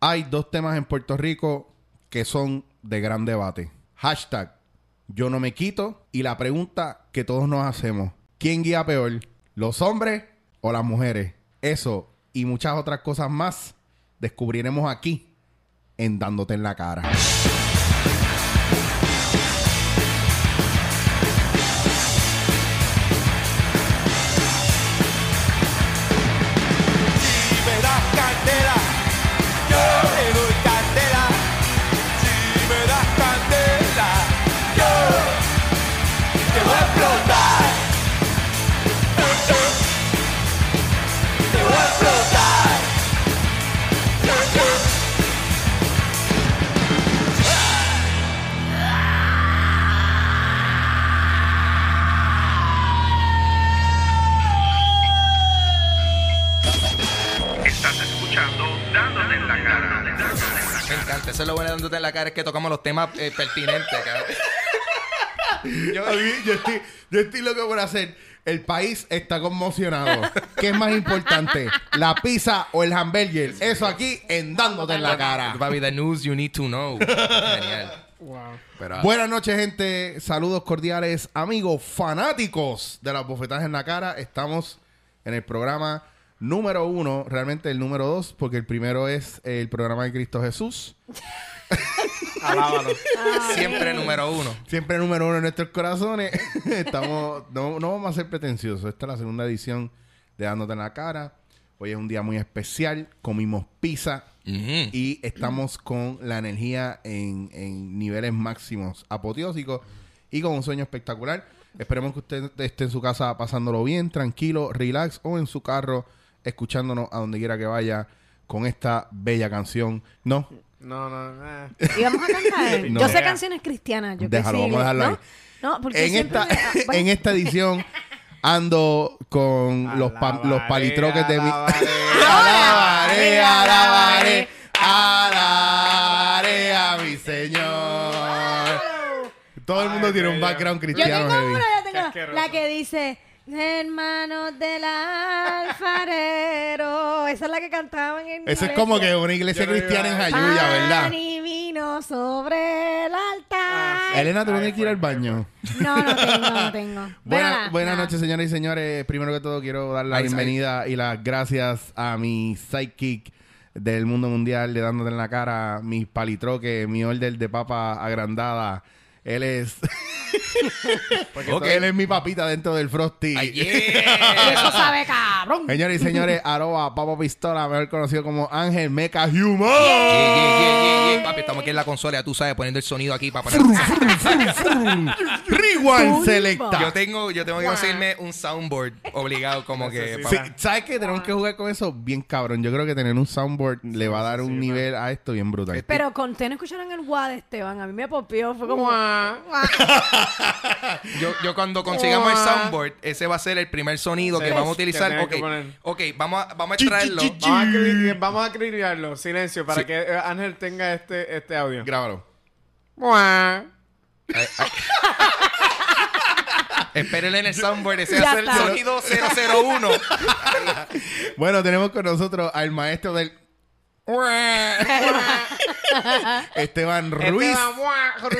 Hay dos temas en Puerto Rico que son de gran debate. Hashtag yo no me quito y la pregunta que todos nos hacemos. ¿Quién guía peor? ¿Los hombres o las mujeres? Eso y muchas otras cosas más descubriremos aquí en Dándote en la cara. Eso es lo bueno de dándote en la cara, es que tocamos los temas eh, pertinentes, cabrón. A mí, yo, estoy, yo estoy loco por hacer. El país está conmocionado. ¿Qué es más importante? ¿La pizza o el hamburger? Eso aquí en Dándote en la cara. Papi, the news you need to know. Genial. Pero, ah, Buenas noches, gente. Saludos cordiales, amigos fanáticos de las bofetadas en la cara. Estamos en el programa número uno, realmente el número dos, porque el primero es el programa de Cristo Jesús. Alábalo. siempre número uno. Siempre número uno en nuestros corazones. Estamos, no, no vamos a ser pretenciosos. Esta es la segunda edición de Dándote en la cara. Hoy es un día muy especial. Comimos pizza y estamos con la energía en, en niveles máximos apoteósicos y con un sueño espectacular. Esperemos que usted esté en su casa pasándolo bien, tranquilo, relax o en su carro escuchándonos a donde quiera que vaya con esta bella canción. No, No, no, eh. ¿Y vamos a cantar? No. Yo sé canciones cristianas. Yo que Déjalo, sí, vamos a dejarlo ¿no? ahí. No, porque en esta, me- bueno. en esta edición ando con los, pa- los palitroques de mi... Alabaré, alabaré, alabaré a mi Señor. Todo el mundo Ay, tiene un background Yo cristiano tengo heavy. una, yo tengo asqueroso. la que dice Hermanos del alfarero. Esa es la que cantaban en Eso es iglesia. como que una iglesia Yo no cristiana en iba a- Jayuya, ¿verdad? Pan y vino sobre el altar. Ah, Elena, ¿tú Ay, tienes que ir al baño? No, no tengo, no tengo. Buena- buenas noches, señoras y señores. Primero que todo, quiero dar la Ay, bienvenida y las gracias a mi sidekick del mundo mundial de dándote en la cara, mis palitroques, mi order de papa agrandada. Él es. Ok. Él es mi papita dentro del Frosty. Ay, yeah. eso sabe cabrón. Señores y señores, arroba Papa Pistola, mejor conocido como Ángel Meca Human. Yeah, yeah, yeah, yeah, yeah. Papi, estamos aquí en la consola, ya tú sabes, poniendo el sonido aquí para poner. Rewind Selecta. Yo tengo, yo tengo que conseguirme un soundboard obligado, como que. Sí, ¿Sabes qué? Tenemos que jugar con eso bien cabrón. Yo creo que tener un soundboard le va a dar un nivel a esto bien brutal. Pero con ustedes no escucharon el de Esteban. A mí me popió. Fue como. Yo, yo cuando consigamos el soundboard, ese va a ser el primer sonido que vamos a utilizar. Ok, que poner. ok, vamos a, vamos a extraerlo. Vamos a, acribillarlo. Silencio para Sí. que eh, Ángel tenga este, este audio. Grábalo. Espérenle en el soundboard, ese va a ser el sonido 001. Bueno, tenemos con nosotros al maestro del... Esteban Ruiz.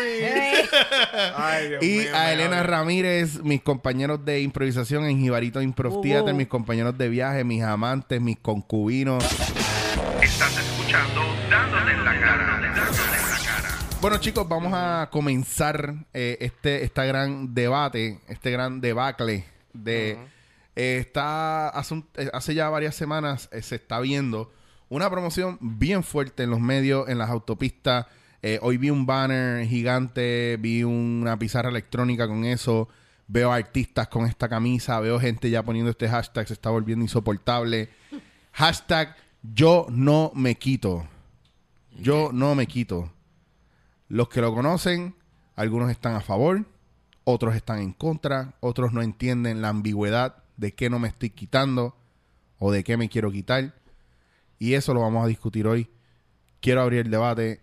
Ay, Dios Y mío, a Elena. Ramírez, mis compañeros de improvisación en Jibarito Improv Uh, Theater, mis compañeros de viaje, mis amantes, mis concubinos. Estás escuchando Dándote en la cara. Dándote en la cara. Bueno, chicos, vamos a comenzar eh, este, esta gran debate, este gran debacle de... eh, está hace, un- eh, hace ya varias semanas eh, se está viendo una promoción bien fuerte en los medios, en las autopistas. Eh, hoy vi un banner gigante, vi una pizarra electrónica con eso, veo artistas con esta camisa, veo gente ya poniendo este hashtag, se está volviendo insoportable. Hashtag yo no me quito. Yo no me quito. Los que lo conocen, algunos están a favor, otros están en contra, otros no entienden la ambigüedad de qué no me estoy quitando o de qué me quiero quitar. Y eso lo vamos a discutir hoy. Quiero abrir el debate.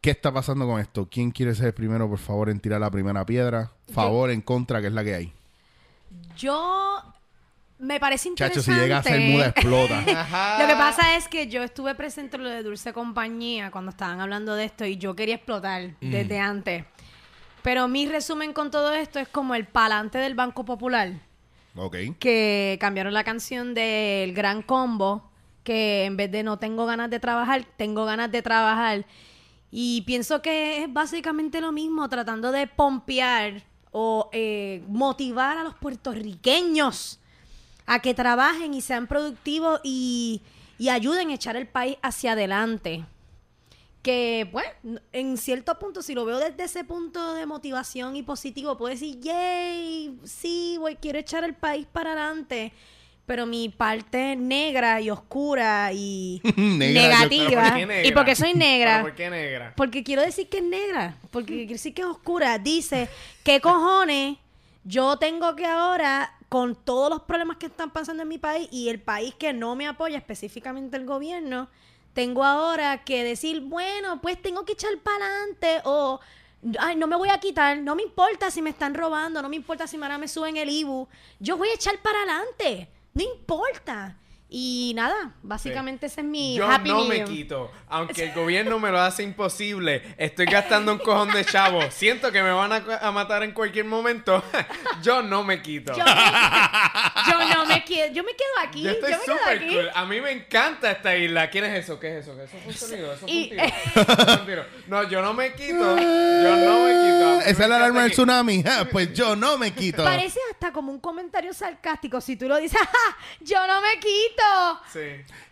¿Qué está pasando con esto? ¿Quién quiere ser el primero, por favor, en tirar la primera piedra? Favor, en contra, que es la que hay. Yo me parece Chacho, interesante. si llega a ser muda, explota. Lo que pasa es que yo estuve presente en lo de Dulce Compañía cuando estaban hablando de esto y yo quería explotar desde antes. Pero mi resumen con todo esto es como el palante del Banco Popular, ok. que cambiaron la canción del Gran Combo, que en vez de no tengo ganas de trabajar, tengo ganas de trabajar. Y pienso que es básicamente lo mismo, tratando de pompear o eh, motivar a los puertorriqueños a que trabajen y sean productivos y, y ayuden a echar el país hacia adelante. Que, bueno, en cierto punto, si lo veo desde ese punto de motivación y positivo, puedo decir, yay, sí, voy, quiero echar el país para adelante. Pero mi parte negra y oscura y Negra, yo- negativa, ¿Pero por qué negra? y soy negra, ¿Pero ¿Por qué negra? porque quiero decir que es negra, porque quiero decir que es oscura. Dice, ¿qué cojones yo tengo que ahora, con todos los problemas que están pasando en mi país y el país que no me apoya, específicamente el gobierno, tengo ahora que decir, bueno, pues tengo que echar para adelante o... Ay, no me voy a quitar, no me importa si me están robando, no me importa si ahora me suben el IBU, yo voy a echar para adelante, no importa. Y nada, básicamente ese es mi Yo happy no me quito. Aunque el gobierno me lo hace imposible, estoy gastando un cojón de chavo. Siento que me van a, a matar en cualquier momento. Yo no me quito. Yo, me- yo no me quedo, yo me quedo aquí. Yo estoy yo me quedo súper aquí. cool. A mí me encanta esta isla. ¿Quién es eso? ¿Qué es eso? ¿Qué es eso? ¿Es un sonido? ¿Eso es un tiro? ¿Eso es un tiro? No, yo no me quito. Yo no me quito. Esa me es la alarma del tsunami. Pues yo no me quito. Parece hasta como un comentario sarcástico si tú lo dices, ¡Ja, yo no me quito. Sí.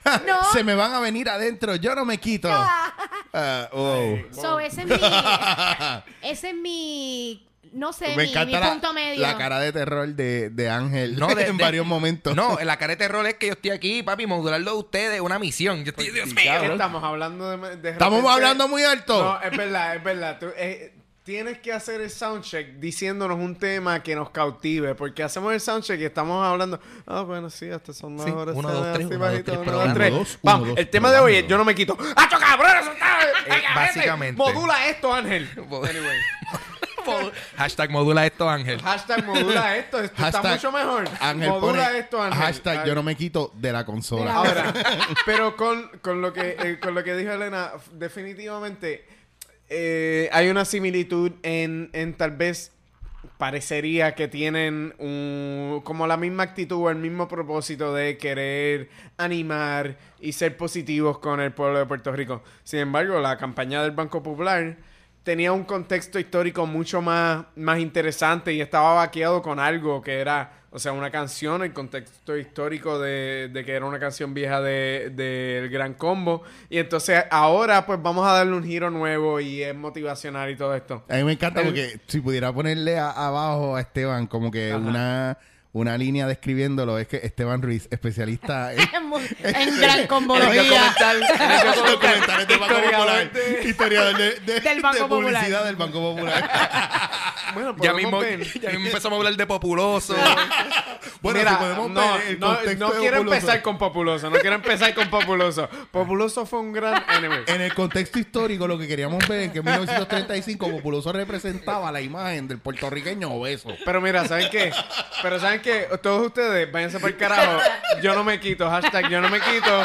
No. Se me van a venir adentro. Yo no me quito. Ah, oh. So, ese es mi, ese es mi, no sé, Me mi, mi encanta la, punto medio. la cara de terror de, de Ángel No, de- en de- varios momentos. No, la cara de terror es que yo estoy aquí, papi, modularlo de ustedes, una misión. Yo estoy, Dios mío. ¿Qué estamos hablando de, de Estamos hablando muy alto. No, es verdad, es verdad. Tú, eh, tienes que hacer el soundcheck diciéndonos un tema que nos cautive. Porque hacemos el soundcheck y estamos hablando. Ah, bueno, sí, hasta son las Sí, horas. uno, dos, tres, uno, bajito, dos, tres, uno, probando. dos, tres. Uno, dos, Vamos, uno, dos, el tema de hoy es. Yo no me quito. ¡Acho, cabrón! Eh, básicamente. Modula esto, Ángel. Anyway. Hashtag modula esto, Ángel. Hashtag modula esto. Esto está mucho mejor. Ángel modula pone esto, Ángel. Hashtag yo no me quito de la consola. Ahora, pero con, con lo que eh, con lo que dijo Elena, definitivamente eh, hay una similitud en, en tal vez parecería que tienen un- como la misma actitud o el mismo propósito de querer animar y ser positivos con el pueblo de Puerto Rico. Sin embargo, la campaña del Banco Popular tenía un contexto histórico mucho más, más interesante y estaba vaqueado con algo que era, o sea, una canción, el contexto histórico de, de que era una canción vieja del de, del Gran Combo. Y entonces ahora pues vamos a darle un giro nuevo y es motivacional y todo esto. A mí me encanta El- porque si pudiera ponerle a- abajo a Esteban como que Ajá. una, una línea describiéndolo, es que Esteban Ruiz, especialista en, en gran En el combología. documentales del Banco Popular, de- historiador de, de- Del Banco de Popular. publicidad del Banco Popular. Bueno, Ya mismo, ver. ya mismo empezamos a hablar de populoso. bueno, Mira, si podemos no, ver el no, contexto no quiero Populoso. empezar con Populoso, no quiero empezar con Populoso. Populoso fue un gran anyway. En el contexto histórico, lo que queríamos ver es que en 1935 Populoso representaba la imagen del puertorriqueño obeso. Pero mira, ¿saben qué? Pero ¿saben qué? Todos ustedes, váyanse para el carajo. Yo no me quito. Hashtag yo no me quito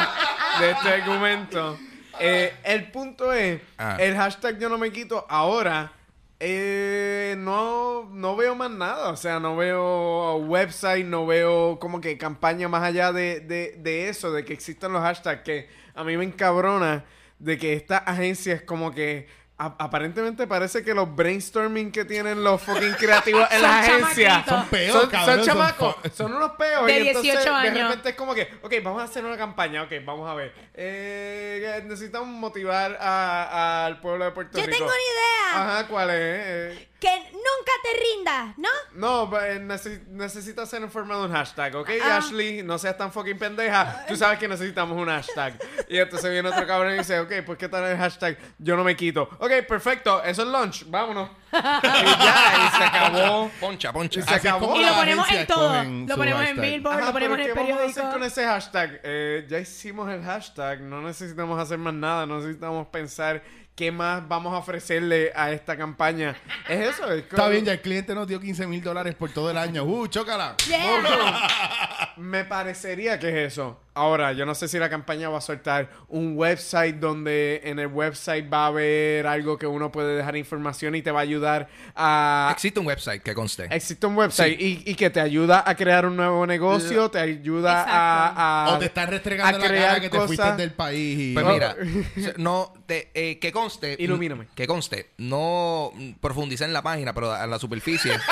de este argumento. Eh, el punto es, Ah. el hashtag yo no me quito ahora... eh, no, no veo más nada, o sea, no veo website, no veo como que campaña más allá de, de, de eso, de que existan los hashtags, que a mí me encabrona de que estas agencias como que aparentemente parece que los brainstorming que tienen los fucking creativos en agencias chamaquitos. Son peos, son, cabrón, son son chamacos, son unos peos. De y entonces 18 de años. repente es como que, ok, vamos a hacer una campaña, ok, vamos a ver. Eh, necesitamos motivar a- al pueblo de Puerto Yo Rico. tengo una idea. Ajá, ¿cuál es? Eh, Que nunca te rindas, ¿no? No, eh, necesi- necesita ser en forma de un hashtag, ¿ok, Ah. Ashley? No seas tan fucking pendeja. Tú sabes que necesitamos un hashtag. Y entonces viene otro cabrón y dice, ok, pues ¿qué tal el hashtag? Yo no me quito. Ok, perfecto. Eso es lunch. Vámonos. y ya, y se acabó. Poncha, poncha. Y se Así acabó. Y lo ponemos en todo. Lo ponemos en. Billboard, Ajá, lo ponemos en el ¿qué vamos a hacer con ese hashtag? Eh, ya hicimos el hashtag. No necesitamos hacer más nada. No necesitamos pensar qué más vamos a ofrecerle a esta campaña. Es eso. es Está como- bien, ya el cliente nos dio 15 mil dólares por todo el año. ¡Uh, chócala! Yeah. Me parecería que es eso. Ahora, yo no sé si la campaña va a soltar un website donde en el website va a haber algo que uno puede dejar información y te va a ayudar a... Existe un website que conste. Existe un website y, y que te ayuda a crear un nuevo negocio, te ayuda a, a- o te están restregando a la crear cara que te fuiste cosas. del país. Y... Pues mira, no, te- eh, que conste. Ilumíname. Que conste. No mm, profundicé en la página, pero a la superficie.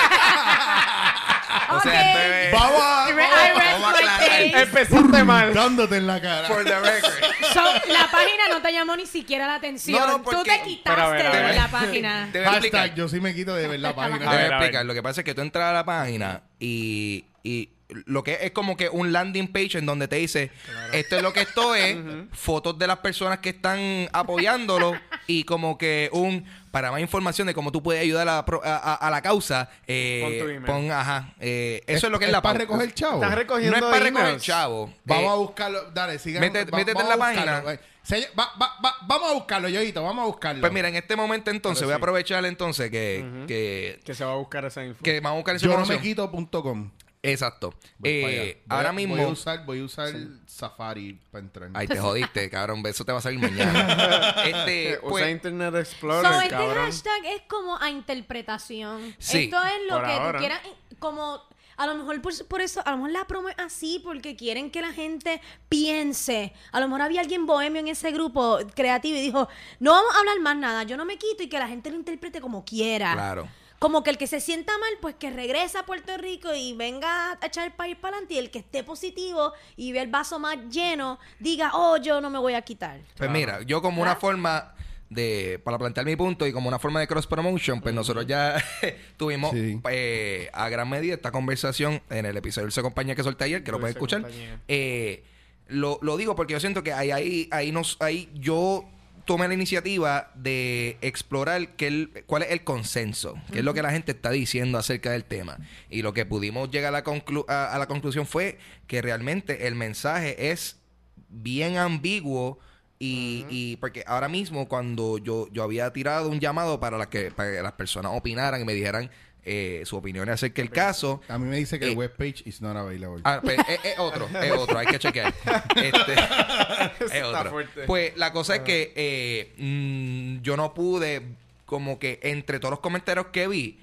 o sea, Vamos a... Vamos a aclarar. Empezaste mal. Dándote en la cara. For the record. So, la página no te llamó ni siquiera la atención. No, no, Tú porque- te quitaste Pero a ver, a de ver. la página. Te voy a explicar. Hashtag, yo sí me quito de ver la página. Te A voy a ver, a ver. explicar. Lo que pasa es que tú entras a la página y, y lo que es como que un landing page en donde te dice esto es lo que esto es, fotos de las personas que están apoyándolo y como que un para más información de cómo tú puedes ayudar a, la pro- a- a- a la causa, eh, Pon tu email. pon, ajá, eh, eso es, lo que es, la para pauta. recoger chavo. Estás No recogiendo es para recoger chavo. Vamos Eh, a buscarlo. Dale, sigan. Métete- va- métete en la página. Se- va- va- va- vamos a buscarlo, Yoito. Vamos a buscarlo. Pues mira, en este momento entonces Pero voy a aprovechar entonces que, que, Que se va a buscar esa info. que vamos a buscar esa yo no me información. quito.com. Exacto. Eh, Voy a- ahora Voy a mismo... usar, voy a usar Safari para entrar. Ay, te jodiste, cabrón. Eso te va a salir mañana. este, Eh, Usa pues, Internet So, Explorer, este cabrón. hashtag es como a interpretación. Sí. Esto es lo Por que ahora. tú quieras, como a lo mejor por, por eso, a lo mejor la promo es así porque quieren que la gente piense. A lo mejor había alguien bohemio en ese grupo creativo y dijo, no vamos a hablar más nada, yo no me quito y que la gente lo interprete como quiera. Claro. Como que el que se sienta mal, pues que regresa a Puerto Rico y venga a echar el país para adelante y el que esté positivo y ve el vaso más lleno, diga, oh, yo no me voy a quitar. pues mira, yo como una forma de, para plantear mi punto y como una forma de cross promotion, pues nosotros ya tuvimos Sí. eh, a gran medida esta conversación en el episodio del Se Compañía que solté ayer, que lo pueden escuchar. Eh, lo, lo digo porque yo siento que ahí, ahí, ahí, nos, ahí yo tomé la iniciativa de explorar qué el- cuál es el consenso, qué es lo que la gente está diciendo acerca del tema. Y lo que pudimos llegar a la, conclu- a, a la conclusión fue que realmente el mensaje es bien ambiguo. Y, y porque ahora mismo cuando yo, yo había tirado un llamado para, la que, para que las personas opinaran y me dijeran eh, su opinión acerca del caso, A mí me dice que Eh. el webpage is not available. Ah, pues, es, es otro, es otro, hay que chequear. Este, es Está otro. fuerte. Pues la cosa es que eh, mm, yo no pude, como que entre todos los comentarios que vi,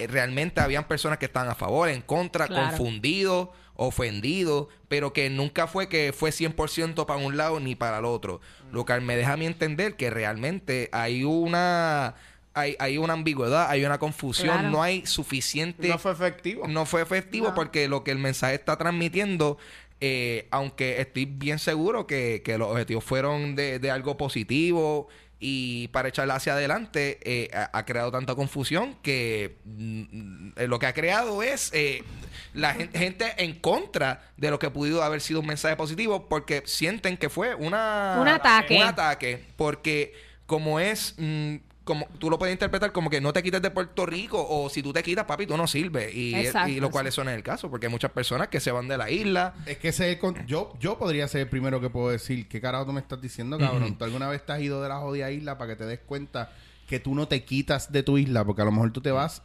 eh, realmente habían personas que estaban a favor, en contra, Claro. confundidos, ofendidos, pero que nunca fue que fue 100% para un lado ni para el otro. Lo que me deja a mí entender que realmente hay una... Hay, hay una ambigüedad, hay una confusión, Claro. no hay suficiente No fue efectivo. no fue efectivo No. porque lo que el mensaje está transmitiendo, eh, aunque estoy bien seguro que, que los objetivos fueron de, de algo positivo y para echarla hacia adelante, eh, ha, ha creado tanta confusión que mm, eh, lo que ha creado es eh, la gen- gente en contra de lo que pudo haber sido un mensaje positivo porque sienten que fue una Un ataque. un ataque porque como es mm, como tú lo puedes interpretar como que no te quites de Puerto Rico o si tú te quitas papi tú no sirves y, Exacto, y lo cual eso no es el caso porque hay muchas personas que se van de la isla Es que ese es el con- yo, yo podría ser el primero que puedo decir, ¿qué carajo tú me estás diciendo, cabrón? ¿Tú alguna vez te has ido de la jodida isla para que te des cuenta que tú no te quitas de tu isla? Porque a lo mejor tú te vas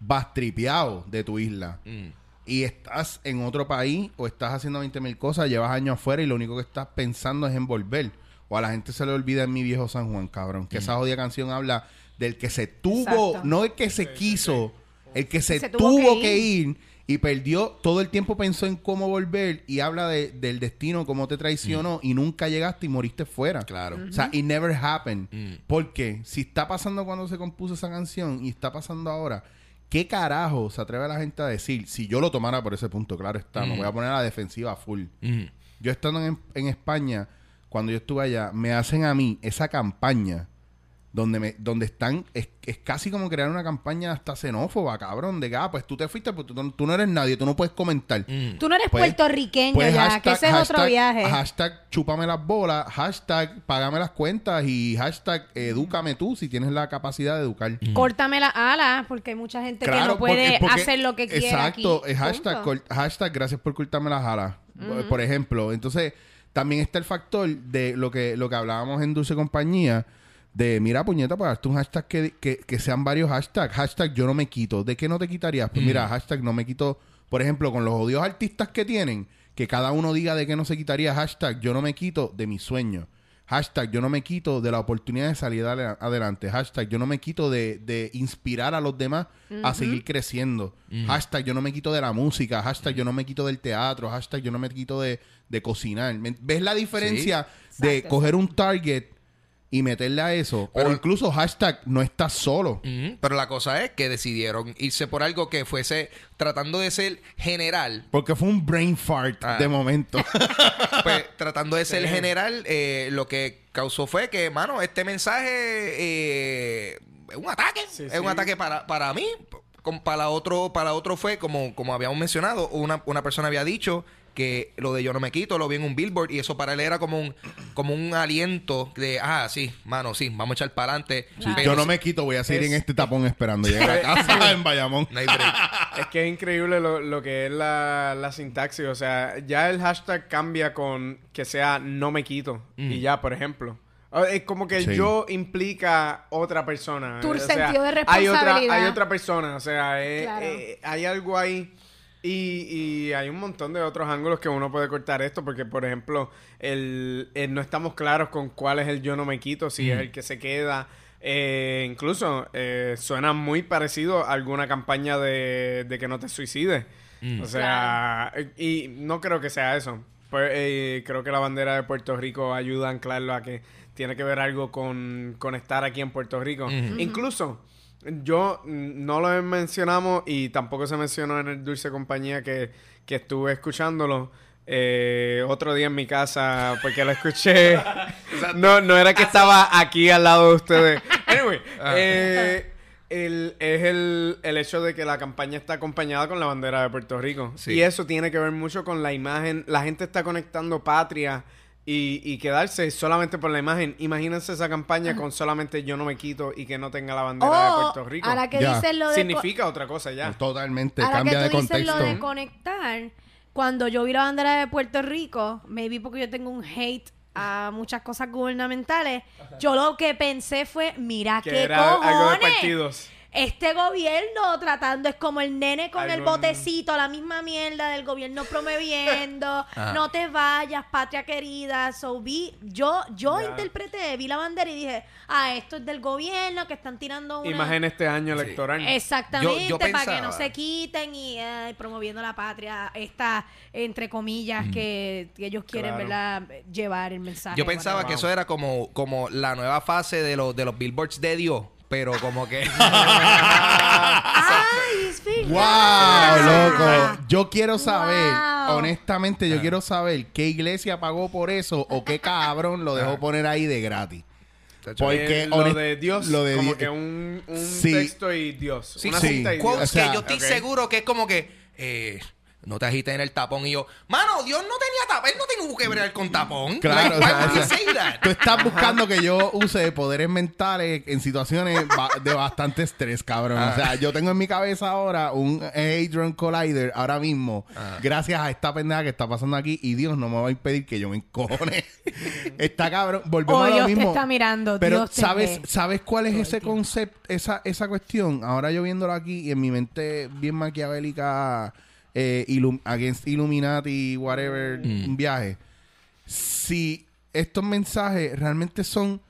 bastripeado de tu isla. Mm. Y estás en otro país o estás haciendo 20 mil cosas, llevas años afuera y lo único que estás pensando es en volver. O a la gente se le olvida en mi viejo San Juan, cabrón. Que esa jodida canción habla del que se tuvo, Exacto. no el que se quiso, el que se, Se tuvo, que, que ir. y perdió, todo el tiempo pensó en cómo volver y habla de- del destino, cómo te traicionó y nunca llegaste y moriste fuera. Claro. O sea, it never happened. Mm. Porque si está pasando cuando se compuso esa canción y está pasando ahora, ¿qué carajo se atreve la gente a decir? Si yo lo tomara por ese punto, claro está, me Mm. voy a poner a la defensiva full. Mm. Yo estando en, en España, cuando yo estuve allá, me hacen a mí esa campaña donde me, donde están, es, es casi como crear una campaña hasta xenófoba, cabrón, de que, ah, pues tú te fuiste, pues tú, no- tú no eres nadie, tú no puedes comentar. Tú no eres Pues- puertorriqueño pues ya, que ese es otro viaje. Hashtag chúpame las bolas, hashtag págame las cuentas y hashtag edúcame tú si tienes la capacidad de educar. Córtame las alas, porque hay mucha gente que no puede porque- porque- hacer lo que quiere Exacto, aquí. es hashtag, hashtag gracias por cortarme las alas. Por ejemplo, entonces también está el factor de lo que, lo que hablábamos en Dulce Compañía. De, mira, puñeta, para darte un hashtag que, que, que sean varios hashtags. Hashtag yo no me quito. ¿De qué no te quitarías? Pues mira, hashtag no me quito. Por ejemplo, con los odios artistas que tienen, que cada uno diga de qué no se quitaría. Hashtag yo no me quito de mi sueño. Hashtag yo no me quito de la oportunidad de salir adelante. Hashtag yo no me quito de, de inspirar a los demás a seguir creciendo. Hashtag yo no me quito de la música. Hashtag yo no me quito del teatro. Hashtag yo no me quito de, de cocinar. ¿Me- ¿Ves la diferencia de Exacto, coger un target y meterle a eso? Pero- o incluso hashtag no estás solo. Pero la cosa es que decidieron irse por algo que fuese tratando de ser general. Porque fue un brain fart Ah. de momento. Pues tratando de ser general, eh, lo que causó fue que, mano, este mensaje eh, es un ataque. Sí, es sí. un ataque para, para mí. Para otro, para otro fue, como, como habíamos mencionado, una, una persona había dicho que lo de yo no me quito, lo vi en un billboard y eso para él era como un, como un aliento de, ah, sí, mano, sí, vamos a echar para adelante. Yo no me quito, voy a seguir Es- en este tapón esperando llegar a casa en Bayamón. No hay break. Es que es increíble lo, lo que es la, la sintaxis. O sea, ya el hashtag cambia con que sea no me quito. Y ya, por ejemplo. Ah, Es como que Sí. yo implica otra persona. Tu O sea, sentido de Hay otra, responsabilidad. hay otra persona. O sea, eh, Claro. eh, hay algo ahí. Y, y hay un montón de otros ángulos que uno puede cortar esto. Porque, por ejemplo, el, el no estamos claros con cuál es el yo no me quito. Si es el que se queda. Eh, incluso eh, suena muy parecido a alguna campaña de, de que no te suicides. O sea, y no creo que sea eso. Pues, eh, creo que la bandera de Puerto Rico ayuda a anclarlo a que tiene que ver algo con, con estar aquí en Puerto Rico. Incluso, yo mm, no lo mencionamos y tampoco se mencionó en el Dulce Compañía que, que estuve escuchándolo. eh, otro día en mi casa porque lo escuché no, no era que estaba aquí al lado de ustedes anyway eh, el- es el, el hecho de que la campaña está acompañada con la bandera de Puerto Rico. Sí. Y eso tiene que ver mucho con la imagen. La gente está conectando patria y, y quedarse solamente por la imagen. Imagínense esa campaña con solamente yo no me quito y que no tenga la bandera de Oh, Puerto Rico. ahora que Ya. dices lo de... Significa otra cosa ya. Totalmente, Ahora cambia que de tú dices contexto. lo de conectar, cuando yo vi la bandera de Puerto Rico, maybe porque yo tengo un hate a muchas cosas gubernamentales, yo lo que pensé fue, mira Que qué era algo de cojones. partidos. Este gobierno tratando es como el nene con el botecito, la misma mierda del gobierno promoviendo, no te vayas, patria querida. So vi, yo, yo Ya. interpreté, vi la bandera y dije, ah, esto es del gobierno que están tirando una. Y más en este año electoral. Exactamente, Yo- yo para que no se quiten y ay, promoviendo la patria, esta, entre comillas, que, que ellos quieren, Claro. ¿verdad? Llevar el mensaje. Yo pensaba que Wow. eso era como, como la nueva fase de los, de los billboards de Dios, pero como que... ¡Ay, es ¡Wow, loco! Yo quiero saber, Wow. honestamente, yo quiero saber qué iglesia pagó por eso o qué cabrón lo dejó poner ahí de gratis. Porque Eh, lo honest- de Dios, lo de como Dios- que un, un Sí. texto y Dios. Sí, una sí. cinta y quotes Dios. O sea, que yo estoy ok. seguro que es como que... eh, no te agites en el tapón y yo... Mano, Dios no tenía tapón. Él no tenía que ver con tapón. Claro, o Like, sea, o sea, that? tú estás buscando que yo use poderes mentales en situaciones ba- de bastante estrés, cabrón. O sea, yo tengo en mi cabeza ahora un Hadron Collider ahora mismo, gracias a esta pendeja que está pasando aquí, y Dios no me va a impedir que yo me encojone. está cabrón, volvemos O a lo Dios te mismo. está mirando, Pero Dios ¿sabes. ¿sabes cuál es ese concepto, esa, esa cuestión? Ahora yo viéndolo aquí y en mi mente bien maquiavélica, eh, against Illuminati, whatever, un viaje si estos mensajes realmente son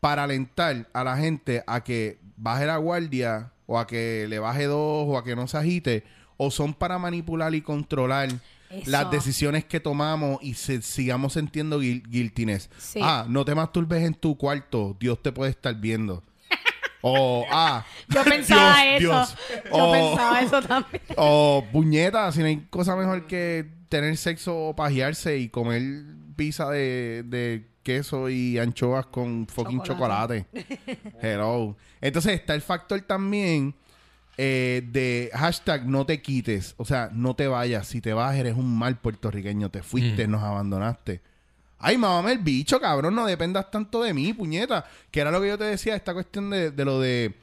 para alentar a la gente a que baje la guardia o a que le baje dos o a que no se agite o son para manipular y controlar Eso. las decisiones que tomamos y se, sigamos sintiendo guil- guiltiness. Sí. Ah, no te masturbes en tu cuarto, Dios te puede estar viendo. O ah, Yo pensaba Dios, eso. Dios. Yo O- pensaba eso también. o puñeta, si no hay cosa mejor que tener sexo o pajearse y comer pizza de, de queso y anchoas con fucking chocolate. Hello. Entonces está el factor también eh, de hashtag no te quites. O sea, no te vayas. Si te vas, eres un mal puertorriqueño. Te fuiste, nos abandonaste. Ay, mamá, el bicho, cabrón, no dependas tanto de mí, puñeta. Que era lo que yo te decía, esta cuestión de, de lo de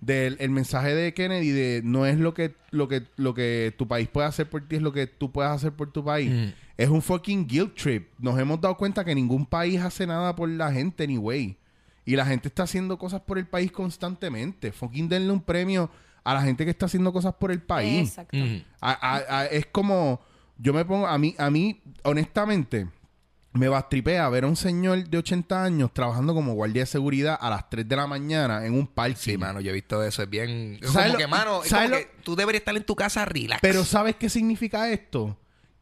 del el mensaje de Kennedy de no es lo que lo que lo que tu país puede hacer por ti es lo que tú puedes hacer por tu país Mm. es un fucking guilt trip nos hemos dado cuenta que ningún país hace nada por la gente anyway y la gente está haciendo cosas por el país constantemente fucking denle un premio a la gente que está haciendo cosas por el país Exacto. Ujú. a- a- a- es como yo me pongo a mí a mí honestamente me bastripea ver a un señor de 80 años trabajando como guardia de seguridad a las 3 de la mañana en un parque Sí, mano, yo he visto eso. Es bien. Es ¿Sabes como lo- que, mano, es sabes como lo- que tú deberías estar en tu casa relax. Pero ¿sabes qué significa esto?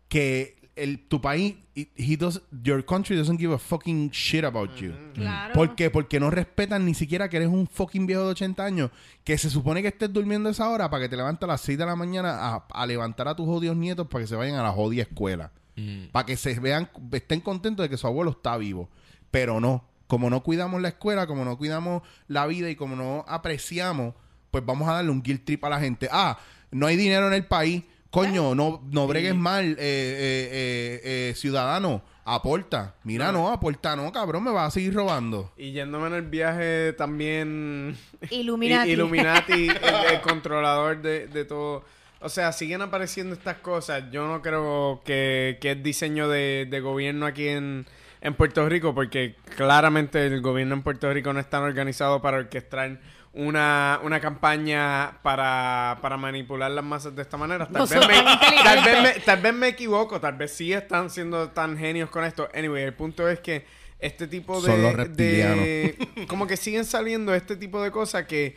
Que el, tu país, it- he does, your country doesn't give a fucking shit about you. Claro. ¿Por qué? Porque no respetan ni siquiera que eres un fucking viejo de 80 años que se supone que estés durmiendo a esa hora para que te levantes a las 6 de la mañana a, a levantar a tus jodidos nietos para que se vayan a la jodida escuela. Mm. Para que se vean, estén contentos de que su abuelo está vivo. Pero no. Como no cuidamos la escuela, como no cuidamos la vida y como no apreciamos, pues vamos a darle un guilt trip a la gente. Ah, no hay dinero en el país. Coño, no, no bregues mal, eh, eh, eh, eh, ciudadano. Aporta. Mira, no, aporta, no, cabrón, me vas a seguir robando. Y yéndome en el viaje también... Illuminati. Illuminati, el, el controlador de, de todo. O sea, siguen apareciendo estas cosas. Yo no creo que, que es diseño de, de gobierno aquí en, en Puerto Rico, porque claramente el gobierno en Puerto Rico no está organizado para orquestar una, una campaña para, para manipular las masas de esta manera. Tal, No vez me, tal, vez me, tal vez me equivoco, tal vez sí están siendo tan genios con esto. Anyway, el punto es que este tipo de... Son los de- como que siguen saliendo este tipo de cosas que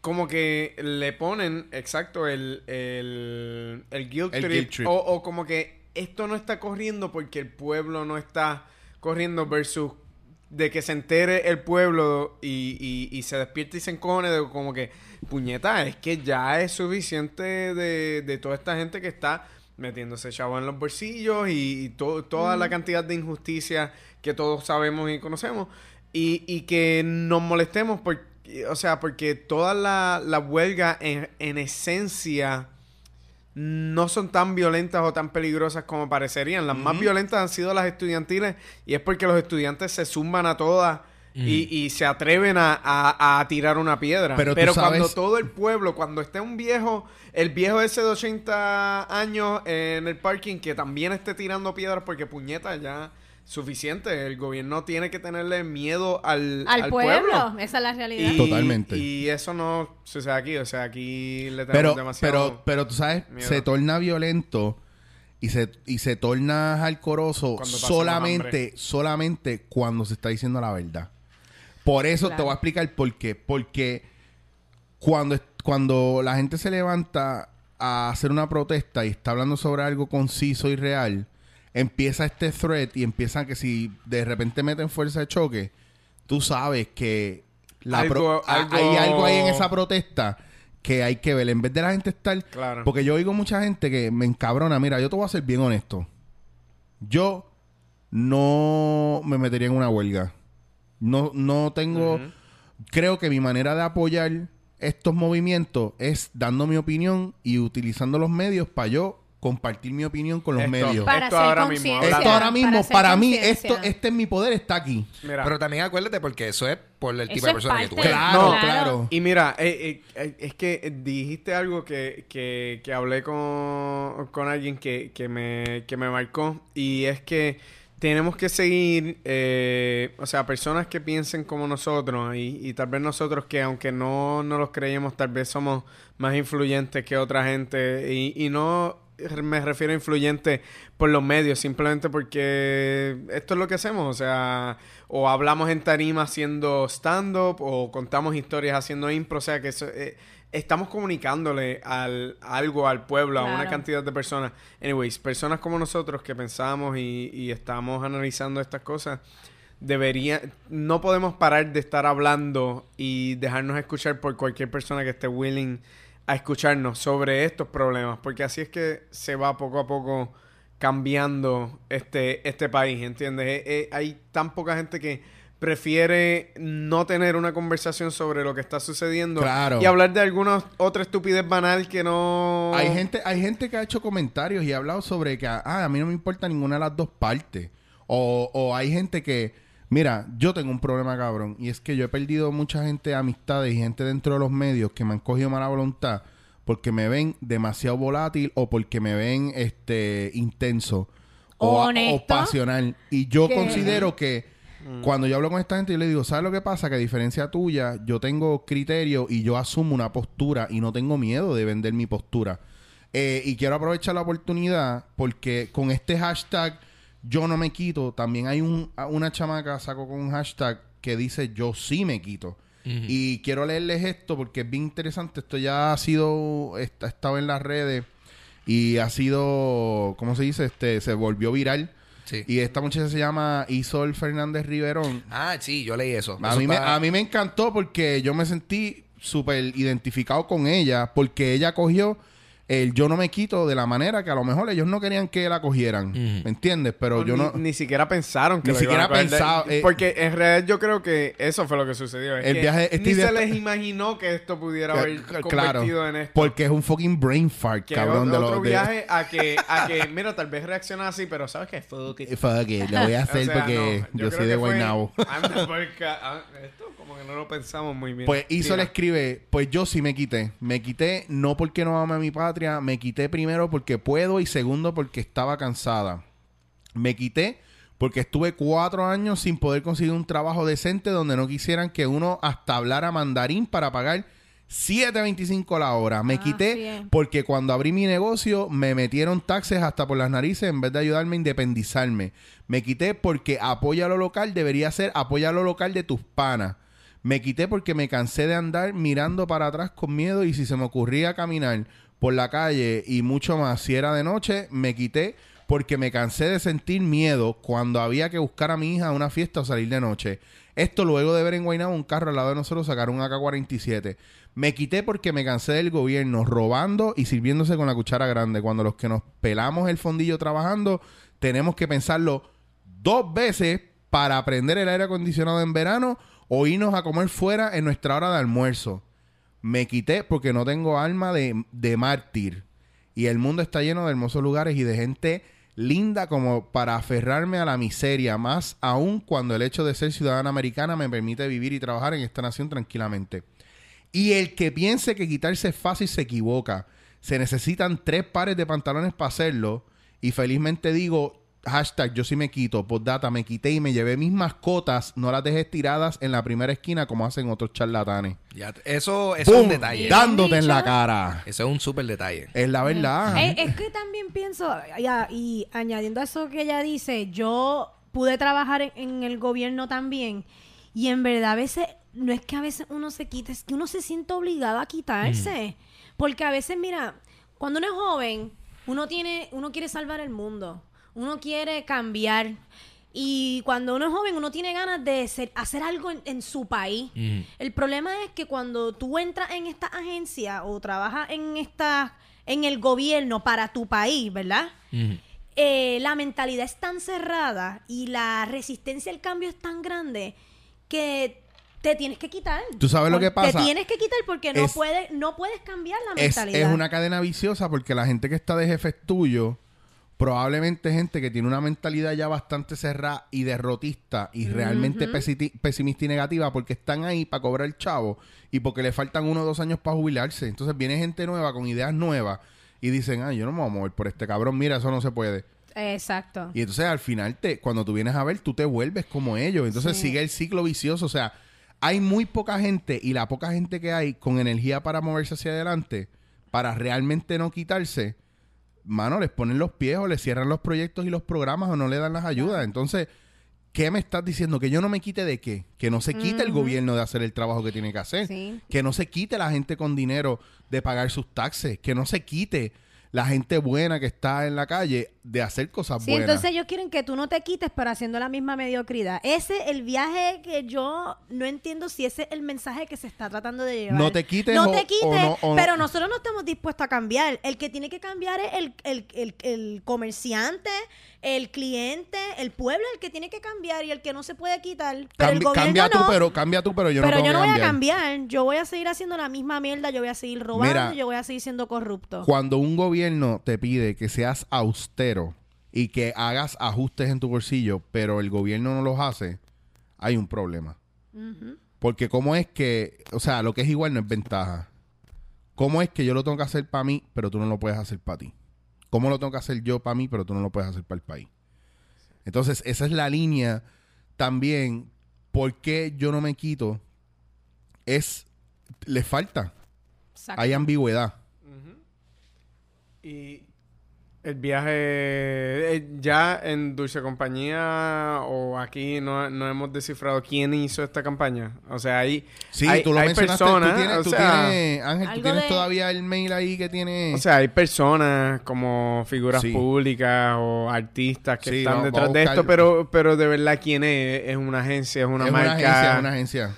como que le ponen, exacto, el, el, el guilt El trip. guilt trip. O, o como que esto no está corriendo porque el pueblo no está corriendo versus de que se entere el pueblo y, y, y se despierte y se encone de como que, puñeta, es que ya es suficiente de, de toda esta gente que está metiéndose chavo en los bolsillos y, y to- toda la cantidad de injusticia que todos sabemos y conocemos y, y que nos molestemos por, o sea, porque toda la, la huelga en, en esencia no son tan violentas o tan peligrosas como parecerían. Las más violentas han sido las estudiantiles y es porque los estudiantes se zumban a todas y, y se atreven a, a- a tirar una piedra. Pero cuando todo el pueblo, cuando esté un viejo, el viejo ese de 80 años en el parking que también esté tirando piedras porque puñeta ya suficiente. El gobierno tiene que tenerle miedo al, Al, al pueblo. Esa es la realidad. Y, Totalmente. Y eso no sucede aquí. O sea, aquí le tenemos Pero, demasiado... pero, pero tú sabes, miedo. se torna violento y se, y se torna alcoroso solamente, solamente cuando se está diciendo la verdad. Por eso te voy a explicar por qué. Porque cuando, cuando la gente se levanta a hacer una protesta y está hablando sobre algo conciso y real, empieza este threat y empieza que si de repente meten fuerza de choque, tú sabes que la Algo- pro- algo- hay algo ahí en esa protesta que hay que ver. En vez de la gente estar... Claro. Porque yo oigo mucha gente que me encabrona. Mira, yo te voy a ser bien honesto. Yo no me metería en una huelga. No, no tengo... Creo que mi manera de apoyar estos movimientos es dando mi opinión y utilizando los medios para yo compartir mi opinión con los Esto- medios. Para Esto ahora mismo, Esto ahora mismo, hacer para, mí, esto, este es mi poder, está aquí. Mira, Pero también acuérdate porque eso es por el tipo Eso de persona que tú eres. Claro. claro. Y mira, eh, eh, eh, es que dijiste algo que, que, que hablé con, con alguien que, que, me, que me marcó y es que tenemos que seguir, eh, o sea, personas que piensen como nosotros y, y tal vez nosotros que aunque no, no los creemos, tal vez somos más influyentes que otra gente y, y no me refiero a influyente por los medios, simplemente porque esto es lo que hacemos, o sea, o hablamos en tarima haciendo stand-up o contamos historias haciendo impro, o sea que eso, eh, estamos comunicándole al, algo al pueblo, a una cantidad de personas. Anyways, personas como nosotros que pensamos y, y estamos analizando estas cosas, debería, no podemos parar de estar hablando y dejarnos escuchar por cualquier persona que esté willing a escucharnos sobre estos problemas, porque así es que se va poco a poco cambiando este, este país, ¿entiendes? Eh, eh, hay tan poca gente que prefiere no tener una conversación sobre lo que está sucediendo Claro. y hablar de alguna otra estupidez banal que no... Hay gente, hay gente que ha hecho comentarios y ha hablado sobre que ah, a mí no me importa ninguna de las dos partes. O, o hay gente que, mira, yo tengo un problema cabrón. Y es que yo he perdido mucha gente, amistades y gente dentro de los medios que me han cogido mala voluntad porque me ven demasiado volátil o porque me ven este intenso o, o pasional. Y yo ¿Qué? considero que cuando yo hablo con esta gente, yo le digo, ¿sabes lo que pasa? Que a diferencia tuya, yo tengo criterio y yo asumo una postura y no tengo miedo de vender mi postura. Eh, y quiero aprovechar la oportunidad porque con este hashtag yo no me quito, también hay un, una chamaca sacó con un hashtag que dice yo sí me quito. Y quiero leerles esto porque es bien interesante. Esto ya ha sido, está- ha estado en las redes y ha sido, ¿cómo se dice? Este, se volvió viral. Sí. Y esta muchacha se llama Isol Fernández Riverón. Ah, sí, yo leí eso. A Eso mí, me, a mí me encantó porque yo me sentí súper identificado con ella porque ella cogió el yo no me quito de la manera que a lo mejor ellos no querían que la cogieran. ¿Me entiendes? Pero yo ni, no... ni siquiera pensaron que Ni lo siquiera pensado, eh. porque en realidad yo creo que eso fue lo que sucedió. es El que viaje- este ni se les imaginó que esto pudiera haber C- claro. convertido en esto. Porque es un fucking brain fart, que cabrón. otro, de otro los de- viaje a que, a que, mira, tal vez reacciona así, pero ¿sabes qué? Fuck it. Fuck it, lo voy a hacer O sea, porque no, yo, soy de Guaynabo. porca, ah, esto como que no lo pensamos muy bien. Pues hizo le escribe, pues yo sí me quité. Me quité no porque no ame a mi patria, me quité primero porque puedo y segundo porque estaba cansada. Me quité porque estuve cuatro años sin poder conseguir un trabajo decente donde no quisieran que uno hasta hablara mandarín para pagar 7.25 la hora. Me Ah, quité bien. porque cuando abrí mi negocio me metieron taxes hasta por las narices en vez de ayudarme a independizarme. Me quité porque apoya lo local debería ser apoya lo local de tus panas. Me quité porque me cansé de andar mirando para atrás con miedo y si se me ocurría caminar por la calle y mucho más si era de noche, me quité porque me cansé de sentir miedo cuando había que buscar a mi hija a una fiesta o salir de noche. Esto luego de ver en un carro al lado de nosotros sacar un AK-47. Me quité porque me cansé del gobierno robando y sirviéndose con la cuchara grande. Cuando los que nos pelamos el fondillo trabajando, tenemos que pensarlo dos veces para prender el aire acondicionado en verano o irnos a comer fuera en nuestra hora de almuerzo. Me quité porque no tengo alma de, de mártir. Y el mundo está lleno de hermosos lugares y de gente linda como para aferrarme a la miseria, más aún cuando el hecho de ser ciudadana americana me permite vivir y trabajar en esta nación tranquilamente. Y el que piense que quitarse es fácil se equivoca. Se necesitan tres pares de pantalones para hacerlo. Y felizmente digo, hashtag yo sí me quito, postdata, me quité y me llevé mis mascotas, no las dejé tiradas en la primera esquina como hacen otros charlatanes. Ya, eso, eso es un detalle. Dándote en la cara. Eso es un súper detalle. Es la verdad. Eh, es que también pienso, ya, y añadiendo a eso que ella dice, yo pude trabajar en, en el gobierno también, y en verdad a veces, no es que a veces uno se quite, es que uno se siente obligado a quitarse. Porque a veces, mira, cuando uno es joven, uno tiene, uno quiere salvar el mundo, uno quiere cambiar. Y cuando uno es joven, uno tiene ganas de ser- hacer algo en, en su país. El problema es que cuando tú entras en esta agencia o trabajas en esta, en el gobierno para tu país, ¿verdad? Eh, la mentalidad es tan cerrada y la resistencia al cambio es tan grande que te tienes que quitar. ¿Tú sabes lo que pasa? Te tienes que quitar porque no Es- puedes, no puedes cambiar la es, mentalidad. es una cadena viciosa porque la gente que está de jefe tuyo, probablemente gente que tiene una mentalidad ya bastante cerrada y derrotista y realmente pesimista y negativa porque están ahí para cobrar el chavo y porque le faltan uno o dos años para jubilarse. Entonces viene gente nueva con ideas nuevas y dicen, ah, yo no me voy a mover por este cabrón, mira, eso no se puede. Exacto. Y entonces al final, te, cuando tú vienes a ver, tú te vuelves como ellos. Entonces Sí. sigue el ciclo vicioso. O sea, hay muy poca gente y la poca gente que hay con energía para moverse hacia adelante, para realmente no quitarse, mano, les ponen los pies o les cierran los proyectos y los programas o no le dan las ayudas. Entonces, ¿qué me estás diciendo? ¿Que yo no me quite de qué? Que no se quite el gobierno de hacer el trabajo que tiene que hacer. Sí. Que no se quite la gente con dinero de pagar sus taxes. Que no se quite la gente buena que está en la calle de hacer cosas Sí, buenas. entonces ellos quieren que tú no te quites, pero haciendo la misma mediocridad. Ese es el viaje que yo no entiendo si ese es el mensaje que se está tratando de llevar. No te quites No o- te quites, o no- o no- pero nosotros no estamos dispuestos a cambiar. El que tiene que cambiar es el, el, el, el comerciante, el cliente, el pueblo, el que tiene que cambiar y el que no se puede quitar. Pero el Cambi- gobierno cambia tú, no. pero cambia tú, pero yo no pero yo no voy a cambiar. cambiar. Yo voy a seguir haciendo la misma mierda. Yo voy a seguir robando. Mira, yo voy a seguir siendo corrupto. Cuando un gobierno te pide que seas austero y que hagas ajustes en tu bolsillo, pero el gobierno no los hace, hay un problema. Porque cómo es que, o sea, lo que es igual no es ventaja. ¿Cómo es que yo lo tengo que hacer para mí, pero tú no lo puedes hacer para ti? ¿Cómo lo tengo que hacer yo para mí, pero tú no lo puedes hacer para el país? Entonces, esa es la línea también. ¿Por qué yo no me quito? Es, le falta. Exacto. Hay ambigüedad. Y el viaje, eh, ya en Dulce Compañía o aquí no, no hemos descifrado quién hizo esta campaña. O sea, hay, Sí, hay, tú lo hay mencionaste. personas, tú tienes, o tú sea, tienes- Ángel, tú tienes de- todavía el mail ahí que tiene. o sea, hay personas como figuras Sí. públicas o artistas que Sí, están detrás de esto, pero, pero de verdad quién es, es una agencia, es una es marca, una agencia, es una agencia.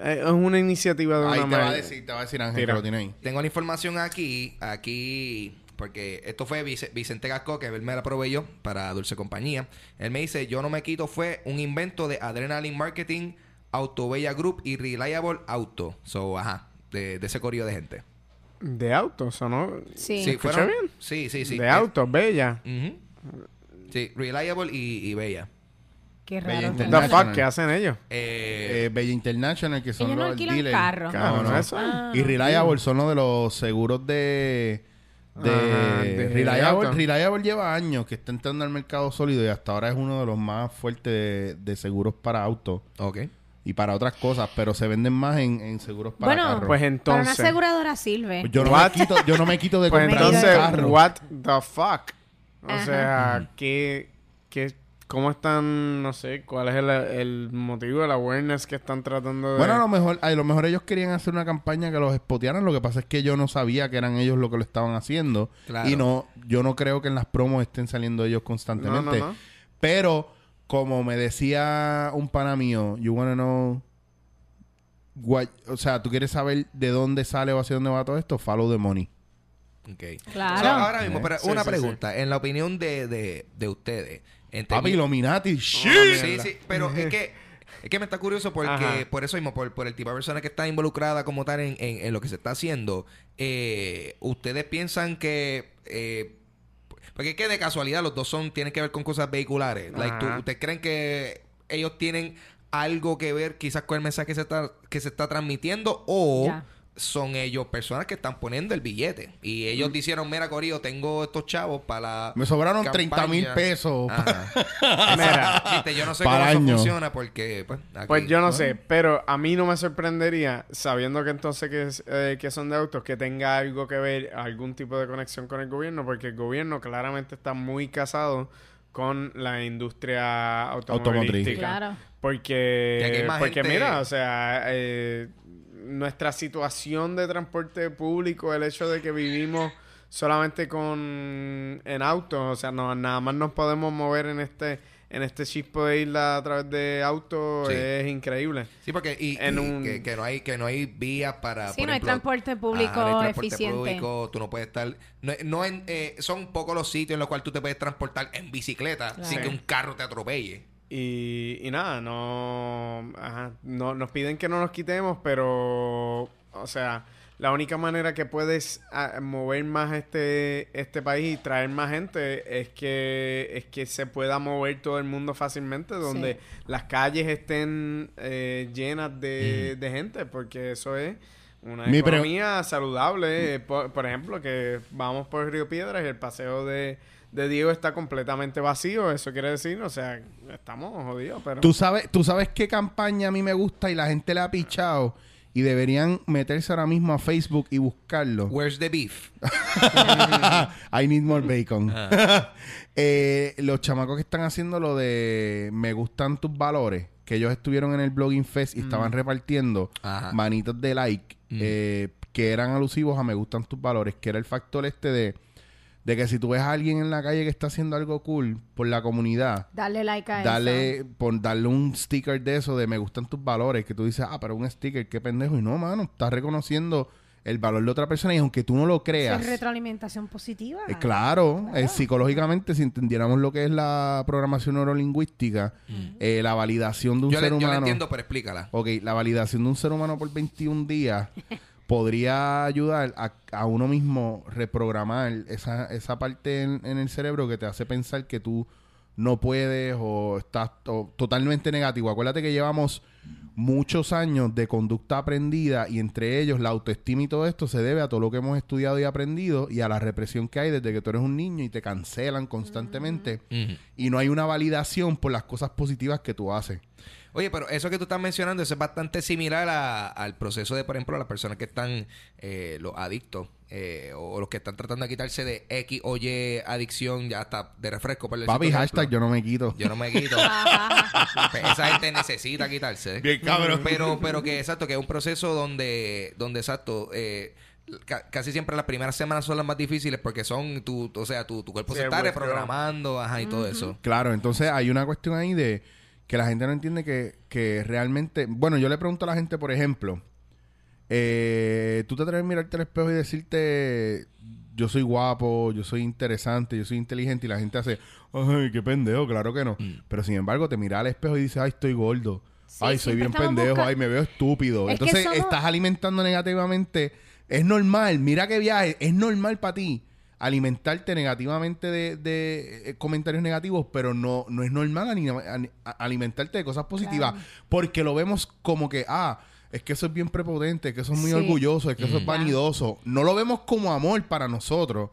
eh, es una iniciativa de Ahí una te va a marca. decir, te va a decir Ángel Tira. que lo tiene ahí. Tengo la información aquí, aquí, porque esto fue Vice- Vicente Gasco, que él me la proveyó para Dulce Compañía. Él me dice, yo no me quito, fue un invento de Adrenaline Marketing, Autobella Group y Reliable Auto. So, ajá, de, de ese corillo de gente. De autos, ¿o no? Sí. Sí, ¿Escuché fueron- bien? Sí, sí, sí. de autos, bella. Sí, Reliable y, y Bella. Qué Bella raro. National. fuck, ¿qué hacen ellos? Eh, Eh, Bella International, que son Ellos no los alquilan dealers. carro. Claro, No, no. eso. Ah. Y Reliable son uno de los seguros de... De, Ajá, de Reliable. Reliable lleva años que está entrando al mercado sólido y hasta ahora es uno de los más fuertes de, de seguros para autos ok. y para otras cosas, pero se venden más en, en seguros para Bueno, carros. Pues Para una entonces, aseguradora sirve. Pues yo, no me quito, yo no me quito de pues comprar un entonces, carro. what the fuck? O Ajá. sea, ¿qué, qué, cómo están, no sé, cuál es el, el motivo del awareness que están tratando de... Bueno, a lo mejor, a lo mejor ellos querían hacer una campaña que los espotearan. Lo que pasa es que yo no sabía que eran ellos lo que lo estaban haciendo. Claro. Y no, yo no creo que en las promos estén saliendo ellos constantemente. No, no, no. Pero, como me decía un pana mío, you wanna know what- o sea, tú quieres saber de dónde sale o hacia dónde va todo esto, follow the money. Ok. Claro. Ahora mismo, pero Sí, una sí, pregunta. En la opinión de, de, de ustedes. En Papi, Illuminati, shit. Sí, sí, pero es que es que me está curioso porque Ajá. por eso mismo, por, por el tipo de persona que está involucrada como tal en, en- en lo que se está haciendo, eh, ustedes piensan que eh, porque es que de casualidad los dos son tienen que ver con cosas vehiculares. Like, tú-. ¿Ustedes creen que ellos tienen algo que ver quizás con el mensaje que se está que se está transmitiendo o Ya. Son ellos personas que están poniendo el billete y ellos dijeron mira Corillo tengo estos chavos para la Me sobraron 30 mil campaña". pesos. Ajá. Mira, Chiste, yo no sé Para cómo eso funciona porque, pues, aquí- Pues yo no sé, pero a mí no me sorprendería, sabiendo que entonces que, es, eh, que son de autos, que tenga algo que ver, algún tipo de conexión con el gobierno, porque el gobierno claramente está muy casado con la industria automovilística. Automotriz. Claro. Porque, porque gente- mira, o sea, eh, nuestra situación de transporte público, el hecho de que vivimos solamente con en autos, o sea, no, nada más nos podemos mover en este en este chispo de isla a través de autos Sí. es increíble. Sí, porque y, en y un- que, que no hay que no hay vías para Sí, por no hay transporte público ajá, no hay transporte eficiente. público, tú no puedes estar no, no en, eh, son pocos los sitios en los cuales tú te puedes transportar en bicicleta Claro. sin que un carro te atropelle. Y, y nada, no, ajá, no nos piden que no nos quitemos, pero, o sea, la única manera que puedes ah, mover más este, este país y traer más gente es que, es que se pueda mover todo el mundo fácilmente, donde las calles estén eh, llenas de, de gente, porque eso es una Mi economía saludable. Eh, Por, por ejemplo, que vamos por Río Piedras y el paseo de, de Diego está completamente vacío. Eso quiere decir, o sea, estamos jodidos, pero... ¿Tú sabes, tú sabes qué campaña a mí me gusta y la gente le ha pichado y deberían meterse ahora mismo a Facebook y buscarlo. Where's the beef? I need more bacon. Ah. Eh, los chamacos que están haciendo lo de me gustan tus valores, que ellos estuvieron en el Blogging Fest y estaban repartiendo Mm. Ajá. manitos de like Mm. eh, que eran alusivos a me gustan tus valores, que era el factor este de De que si tú ves a alguien en la calle que está haciendo algo cool por la comunidad, Darle like a eso. Dale, por darle un sticker de eso de me gustan tus valores, que tú dices, ah, pero un sticker, qué pendejo. Y no, mano, estás reconociendo el valor de otra persona y aunque tú no lo Eso creas. es retroalimentación positiva. eh, claro, eh, psicológicamente, si entendiéramos lo que es la programación neurolingüística, eh, la validación de un Yo, le, ser yo la humano. entiendo, pero explícala. Ok, la validación de un ser humano por 21 días podría ayudar a, a uno mismo reprogramar esa, esa parte en, en el cerebro que te hace pensar que tú no puedes o estás to- totalmente negativo. Acuérdate que llevamos muchos años de conducta aprendida y entre ellos la autoestima y todo esto se debe a todo lo que hemos estudiado y aprendido y a la represión que hay desde que tú eres un niño y te cancelan constantemente Ujú. y no hay una validación por las cosas positivas que tú haces. Oye, pero eso que tú estás mencionando, eso es bastante similar a- al proceso de, por ejemplo, las personas que están, eh, los adictos, eh, o los que están tratando de quitarse de X o Y adicción, ya hasta de refresco. Por decirte Papi, hashtag yo no me quito. Yo no me quito. Pues esa gente necesita quitarse. Bien cabrón. Pero, pero que exacto, que es un proceso donde, donde exacto, eh, ca- casi siempre las primeras semanas son las más difíciles porque son tu, o sea, tu, tu cuerpo Sí, se está reprogramando, ajá, y todo eso. Claro, entonces hay una cuestión ahí de que la gente no entiende que, que realmente... Bueno, yo le pregunto a la gente, por ejemplo, eh, ¿tú te atreves a mirarte al espejo y decirte, yo soy guapo, yo soy interesante, yo soy inteligente? Y la gente hace, ay, qué pendejo, claro que no. Mm. Pero sin embargo, te mira al espejo y dices, ay, estoy gordo. Sí, ay, soy bien pendejo, busca- ay, me veo estúpido. Es que Entonces somos- estás alimentando negativamente. Es normal, mira qué viaje, es normal para ti alimentarte negativamente de, de, eh, comentarios negativos, pero no, no es normal ani- a- alimentarte de cosas positivas, Claro. porque lo vemos como que, ah, es que eso es bien prepotente, es que eso es muy Sí. orgulloso, es que eso es Mm. vanidoso. No lo vemos como amor para nosotros,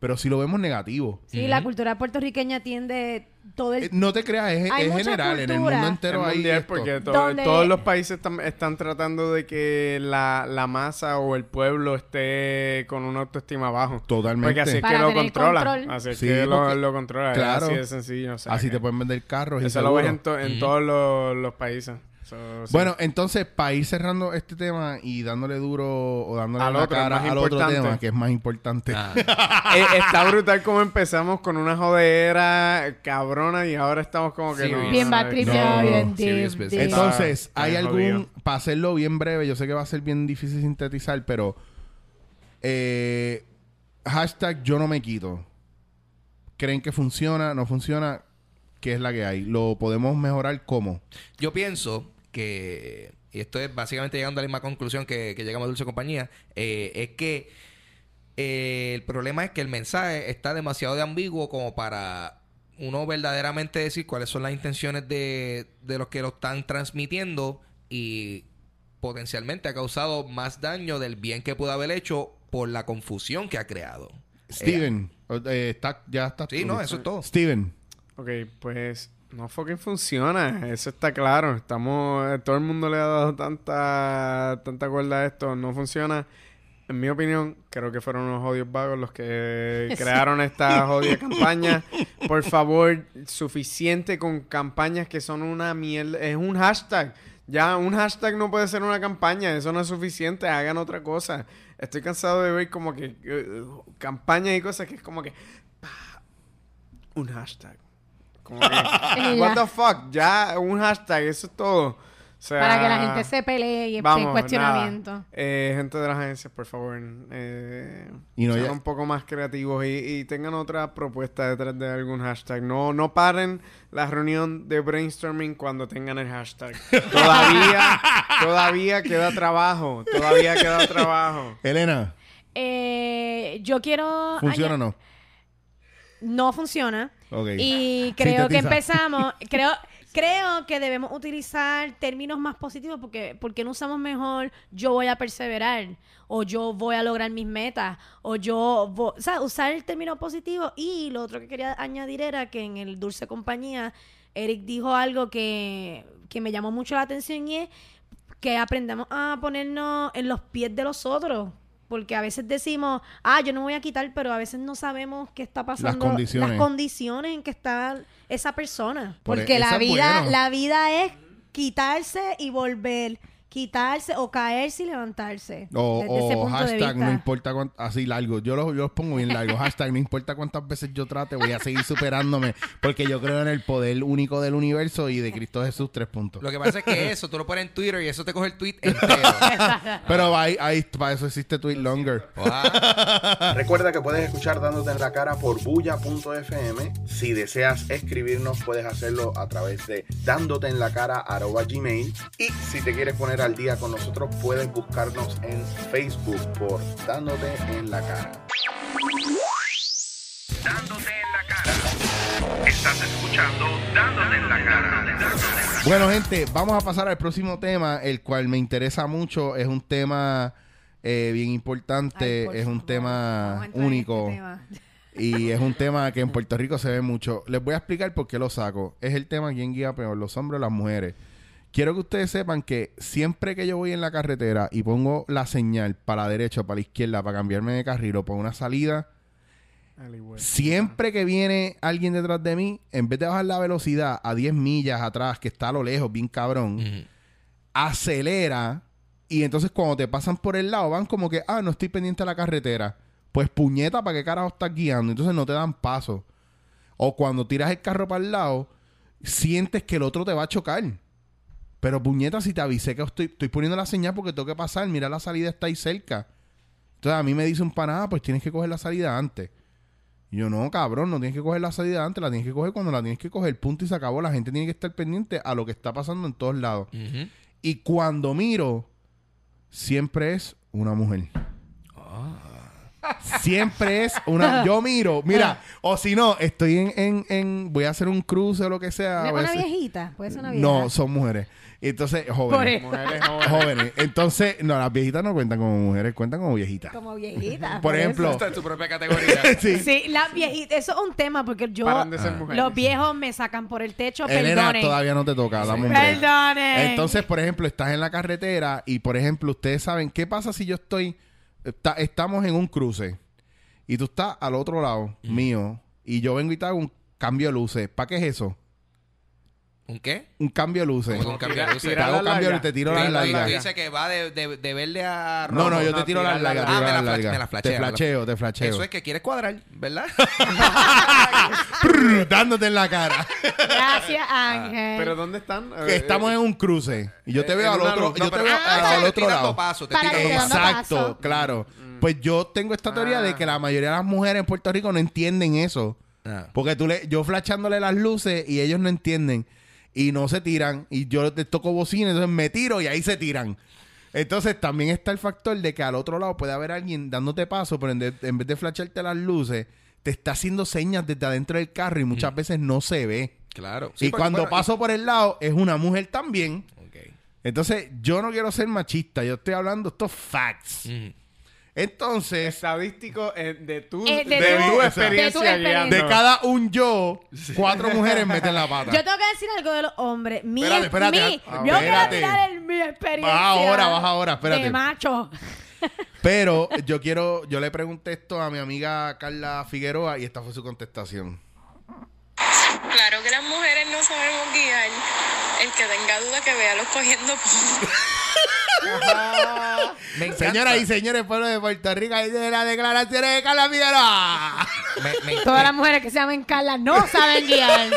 pero sí lo vemos negativo. Sí, la cultura puertorriqueña tiende todo el Eh, No te creas, es, Hay es general, en el mundo Es entero hay esto. porque to- Donde- todos los países están, están tratando de que la, la masa o el pueblo esté con una autoestima bajo. Totalmente. Porque así es Para que lo tener controla. control. Así es Sí, que lo, lo controla. es claro. así de sencillo. o sea Así que te pueden vender carros y Eso lo ves en, to- en todos los, los países. So, sí. Bueno, entonces, para ir cerrando este tema y dándole duro o dándole Al la otro, cara al otro tema, que es más importante. Ah. Eh, está brutal como empezamos con una jodera cabrona y ahora estamos como que Serious. no, bien no, no, bien deep. Entonces, Está ¿hay bien algún, para hacerlo bien breve, yo sé que va a ser bien difícil sintetizar, pero eh, hashtag yo no me quito. ¿Creen que funciona? ¿No funciona? ¿Qué es la que hay? ¿Lo podemos mejorar cómo? Yo pienso que, y esto es básicamente llegando a la misma conclusión que, que llegamos a Dulce Compañía, eh, es que eh, el problema es que el mensaje está demasiado de ambiguo como para uno verdaderamente decir cuáles son las intenciones de, de los que lo están transmitiendo y potencialmente ha causado más daño del bien que pudo haber hecho por la confusión que ha creado. Steven, eh, está, ya está. Sí, no, eso es todo. Steven, Ok, pues no fucking funciona, eso está claro. Estamos, todo el mundo le ha dado tanta, tanta cuerda a esto, no funciona. En mi opinión, creo que fueron unos odios vagos los que crearon esta jodida campaña. Por favor, suficiente con campañas que son una mierda. Es un hashtag. Ya, un hashtag no puede ser una campaña. Eso no es suficiente. Hagan otra cosa. Estoy cansado de ver como que eh, campañas y cosas que es como que... pa, un hashtag. Como que, Y what the fuck, ya un hashtag, eso es todo. O sea, Para que la gente se pelee y esté en vamos, cuestionamiento. Eh, gente de las agencias, por favor, eh, Y no sean ya- un poco más creativos y, y tengan otra propuesta detrás de algún hashtag. No, no paren la reunión de brainstorming cuando tengan el hashtag. Todavía, todavía queda trabajo. Todavía queda trabajo. Elena, Eh, yo quiero... ¿funciona o no? No funciona. Y creo que empezamos, creo, creo que debemos utilizar términos más positivos porque, porque no usamos mejor yo voy a perseverar o yo voy a lograr mis metas o yo vo- o sea, usar el término positivo. Y lo otro que quería añadir era que en el Dulce Compañía Eric dijo algo que, que me llamó mucho la atención y es que aprendamos a ponernos en los pies de los otros. Porque a veces decimos, ah, yo no me voy a quitar, pero a veces no sabemos qué está pasando. condiciones. Las condiciones en que está esa persona. Por- Porque eso la vida, bueno. la vida es quitarse y volver. Quitarse o caerse y levantarse. O, desde ese o de hashtag no importa cuánto, así largo. Yo los, yo los pongo bien largos. Hashtag no importa cuántas veces yo trate, voy a seguir superándome. Porque yo creo en el poder único del universo y de Cristo Jesús, tres puntos. Lo que pasa es que eso, tú lo pones en Twitter y eso te coge el tweet entero. Pero ahí, ahí, para eso existe Tweet Longer. Recuerda que puedes escuchar Dándote en la cara por bulla.fm. Si deseas escribirnos, puedes hacerlo a través de dándote en la cara arroba gmail. Y si te quieres poner al día con nosotros, puedes buscarnos en Facebook por Dándote en la cara. Dándote en la cara. Estás escuchando Dándote en la cara. Bueno, gente, vamos a pasar al próximo tema, el cual me interesa mucho. Es un tema eh, bien importante, Ay, es un tema único. este tema. Y es un tema que en Puerto Rico se ve mucho. Les voy a explicar por qué lo saco. Es el tema quién guía peor, los hombres o las mujeres. Quiero que ustedes sepan que siempre que yo voy en la carretera y pongo la señal para la derecha o para la izquierda para cambiarme de carril o para una salida, siempre que viene alguien detrás de mí, en vez de bajar la velocidad a 10 millas atrás, que está a lo lejos, bien cabrón, acelera y entonces cuando te pasan por el lado van como que, ah, no estoy pendiente de la carretera. Pues puñeta, ¿para qué carajo estás guiando? Entonces no te dan paso. O cuando tiras el carro para el lado, sientes que el otro te va a chocar. Pero puñeta, si te avisé que estoy, estoy poniendo la señal porque tengo que pasar, mira la salida está ahí cerca. Entonces a mí me dice un panada, pues tienes que coger la salida antes. Y yo, no, cabrón, no tienes que coger la salida antes, la tienes que coger cuando la tienes que coger. Punto y se acabó. La gente tiene que estar pendiente a lo que está pasando en todos lados. Y cuando miro, siempre es una mujer. Siempre es una. Yo miro, mira, o si no, estoy en, en, en- Voy a hacer un cruce o lo que sea. ¿No a es una viejita? Puede ser una vieja. No, son mujeres. Entonces, jóvenes. Mujeres jóvenes. Jóvenes. Entonces, no, las viejitas no cuentan como mujeres, cuentan como viejitas. Como viejita. Por ejemplo, Está en tu propia categoría. sí. Sí, las viejitas. Eso es un tema porque yo. Paran de ser mujeres. Los viejos me sacan por el techo. Elena, Perdonen. todavía no te toca, break. Perdonen. Entonces, por ejemplo, estás en la carretera y, por ejemplo, ustedes saben qué pasa si yo estoy, está- estamos en un cruce y tú estás al otro lado mío y yo vengo y te hago un cambio de luces. ¿Para qué es eso? ¿Un qué? Un cambio de luces. ¿Cómo que un cambio de luces? Te hago cambio y te tiro las largas. larga. dice que va de, de, de verde a No, rojo. no, yo te no, tiro las largas. Ah, me las la me flachea, Te flacheo, te flacheo. Eso es que quieres cuadrar, ¿verdad? Dándote en la cara. Gracias, Ángel. ¿Pero dónde están? Eh, estamos en un cruce y yo te Eh, veo al otro, yo No, te pero- veo ah, al te otro lado. paso, te Exacto, claro. Pues yo tengo esta teoría de que la mayoría de las mujeres en Puerto Rico no entienden eso. Ah. Porque tú le, yo flashándole las luces y ellos no entienden. Y no se tiran. Y yo les toco bocina, entonces me tiro y ahí se tiran. Entonces también está el factor de que al otro lado puede haber alguien dándote paso, pero en, de- en vez de flasharte las luces, te está haciendo señas desde adentro del carro y muchas veces no se ve. Claro. y cuando paso por el lado es una mujer también. Entonces, yo no quiero ser machista, yo estoy hablando estos facts. Ujú. Entonces, Estadístico eh, de tu, Eh, de, de tu tu- experiencia de tu experiencia. de cada un yo, cuatro mujeres meten la pata. Yo tengo que decir algo de los hombres. Mi, Espérate, espérate, mi- ah, yo espérate. quiero tirar el, mi experiencia. Baja ahora, baja ahora, espérate. De macho. Pero yo quiero, yo le pregunté esto a mi amiga Carla Figueroa y esta fue su contestación. Claro que las mujeres no sabemos guiar. El que tenga duda que vea los cogiendo. Me. Señoras y señores, pueblo de Puerto Rico, ahí de las declaraciones de Carla Figueroa. Me- me- Todas las mujeres que se llamen Carla no saben guiar.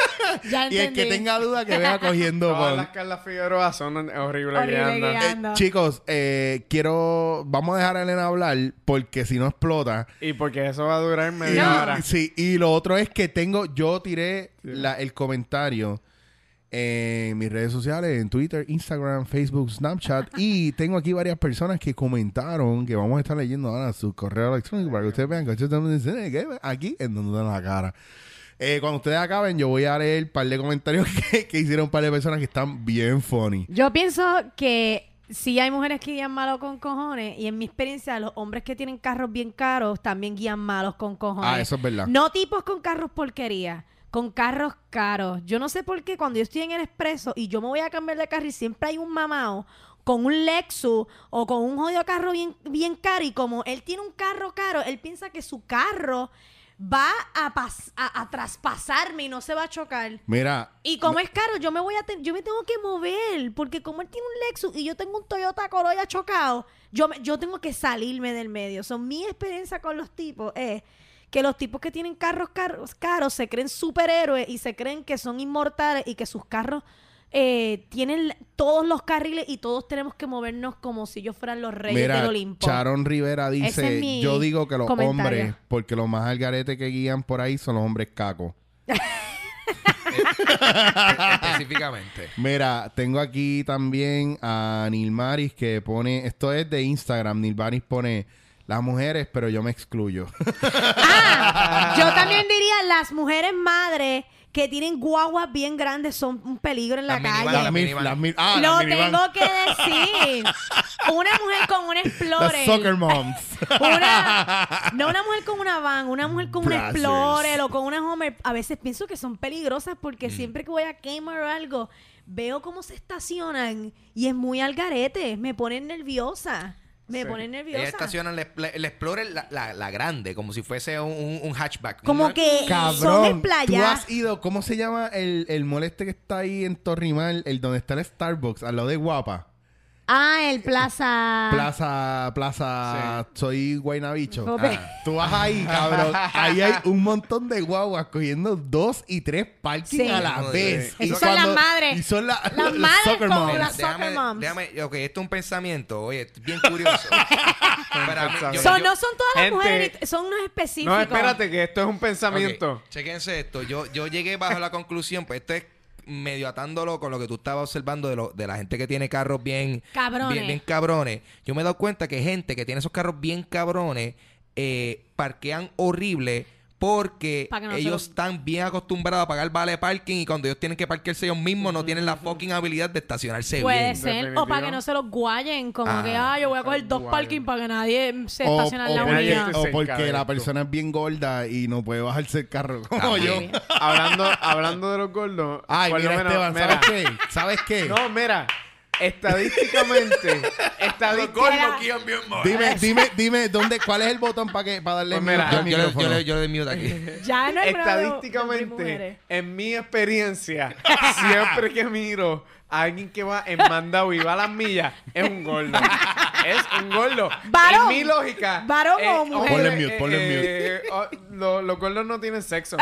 Ya y el entendí. que tenga duda que vea cogiendo Todas las Carla Figueroa son horribles Horrible guiando. guiando. Eh, chicos, eh, quiero... Vamos a dejar a Elena hablar porque si no explota. Y porque eso va a durar media No. hora. Sí, y lo otro es que tengo... Yo tiré la- el comentario en mis redes sociales, en Twitter, Instagram, Facebook, Snapchat. y tengo aquí varias personas que comentaron que vamos a estar leyendo ahora su correo electrónico para que ustedes vean que ustedes también dicen, "Eh, aquí en donde dan la cara. Eh, cuando ustedes acaben, yo voy a leer un par de comentarios que, que hicieron un par de personas que están bien funny. Yo pienso que sí hay mujeres que guían malos con cojones y en mi experiencia los hombres que tienen carros bien caros también guían malos con cojones. Ah, eso es verdad. No tipos con carros porquería, con carros caros. Yo no sé por qué cuando yo estoy en el expreso y yo me voy a cambiar de carro y siempre hay un mamao con un Lexus o con un jodido carro bien, bien caro y como él tiene un carro caro, él piensa que su carro va a, pas- a, a traspasarme y no se va a chocar. Mira, Y como es caro, yo me voy a yo me tengo que mover, porque como él tiene un Lexus y yo tengo un Toyota Corolla chocado, yo me- yo tengo que salirme del medio. Son mi experiencia con los tipos es que los tipos que tienen carros caros, caros se creen superhéroes y se creen que son inmortales y que sus carros eh, tienen todos los carriles y todos tenemos que movernos como si ellos fueran los reyes mira, del Olimpo. Sharon Rivera dice, es yo digo que los comentario. hombres, porque los más algarete que guían por ahí son los hombres cacos. Específicamente. Mira, tengo aquí también a Nilmaris que pone, esto es de Instagram, Nilmaris pone las mujeres, pero yo me excluyo. Ah, yo también diría las mujeres madres que tienen guaguas bien grandes son un peligro en la Las minivan, calle. las minivan. las ah, Lo las tengo que decir. Una mujer con un Explorer. soccer moms. Una, no una mujer con una van, una mujer con un. Explorer o con una Homer. A veces pienso que son peligrosas porque Mm. siempre que voy a Kmart o algo, veo cómo se estacionan y es muy al garete. Me ponen nerviosa. Me Sí. ponen nerviosa. Ella estaciona el, el Explorer, la, la- la grande, como si fuese un, un- un hatchback. Como que son Cabrón, en tú has ido, ¿cómo se llama el, el moleste que está ahí en Torrimal, el donde está el Starbucks, al lado de Guapa? Ah, el Plaza. Plaza, Plaza, soy Guaynabicho. Ok. Ah. Tú vas ahí, cabrón. Ahí hay un montón de guaguas cogiendo dos y tres parking Sí. a la vez. Esas Y son las madres. Y son la- Las los madres soccer con moms. las- déjame, soccer moms. déjame- ok, esto es un pensamiento, oye, es bien curioso. Para mí- yo- Son- yo- no son todas las Gente- mujeres, ni- son unos específicos. No, espérate, que esto es un pensamiento. Ok, chequense esto. Yo, yo llegué bajo la conclusión, pues esto es medio atándolo con lo que tú estabas observando de, lo, de la gente que tiene carros bien Cabrones. bien, bien cabrones. Yo me he dado cuenta que gente que tiene esos carros bien cabrones eh, parquean horrible porque no ellos los- están bien acostumbrados a pagar vale parking y cuando ellos tienen que parquearse ellos mismos no tienen la fucking habilidad de estacionarse Puede bien. ser. Definitivo. O para que no se los guayen. Como Ah. que, ah, yo voy a coger dos parking para que nadie se estacione en la unidad. o porque la persona es bien gorda y no puede bajarse el carro como También. yo. Hablando, hablando de los gordos. Ay, mira, menos, Esteban, mira, ¿sabes qué? ¿Sabes qué? No, mira. Estadísticamente. estadísticamente. Dime, dime, dime, ¿dónde, ¿cuál es el botón para que para darle Pues mute al Yo, yo, le- micrófono? yo le- yo le doy mute aquí. Ya no hay. Estadísticamente, en mi experiencia, siempre que miro a alguien que va en mandado y va a las millas, es un gordo. Es un gordo. ¿Varón? En mi lógica. ¿Varón o mujer? Ponle mute, ponle mute. oh, los gordos no tienen sexo.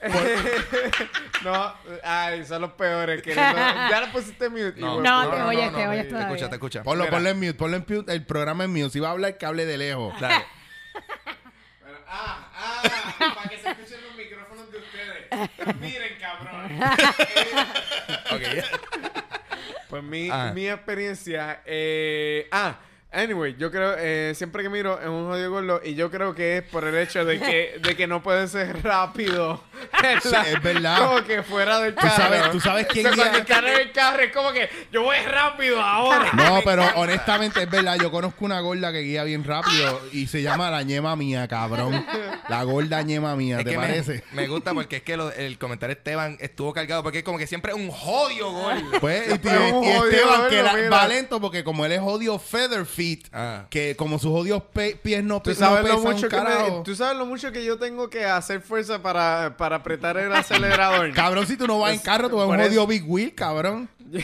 no, ay, son los peores. queriendo- ya le pusiste mute. No, de No, puta. te oyes, te oyes Te todavía. escucha, te escucha. Ponlo, Mira. en mute, ponle en mute. El programa es mute. Si va a hablar, que hable de lejos. Dale. Ah, ah, para que se escuchen los micrófonos de ustedes. Miren, cabrón. Ok. Pues mi, Ah. mi experiencia. Eh, ah, anyway, yo creo. eh, siempre que miro es un jodido gordo. Y yo creo que es por el hecho de que, de que no puede ser rápido. Sí, la- es verdad. Como que fuera del Tú carro. sabes- tú sabes quién O sea, guía- cuando el carro en el carro es como que yo voy rápido ahora. No, pero honestamente es verdad. Yo conozco una gorda que guía bien rápido y se llama la ñema mía, cabrón. La gorda ñema mía, Es ¿te que me- parece? Me, gusta porque es que lo- el comentario de Esteban estuvo cargado porque es como que siempre es un jodio gol. Pues, y, y- Es un y jodido Esteban, que gordo, la- mira. va lento porque como él es odio feather feet, Ah. que como sus odios pies no, ¿Tú sabes, no pesan mucho que me- tú sabes lo mucho que yo tengo que hacer fuerza para, para apretar el acelerador. Cabrón, si tú no vas en carro, tú vas un odio big wheel, cabrón.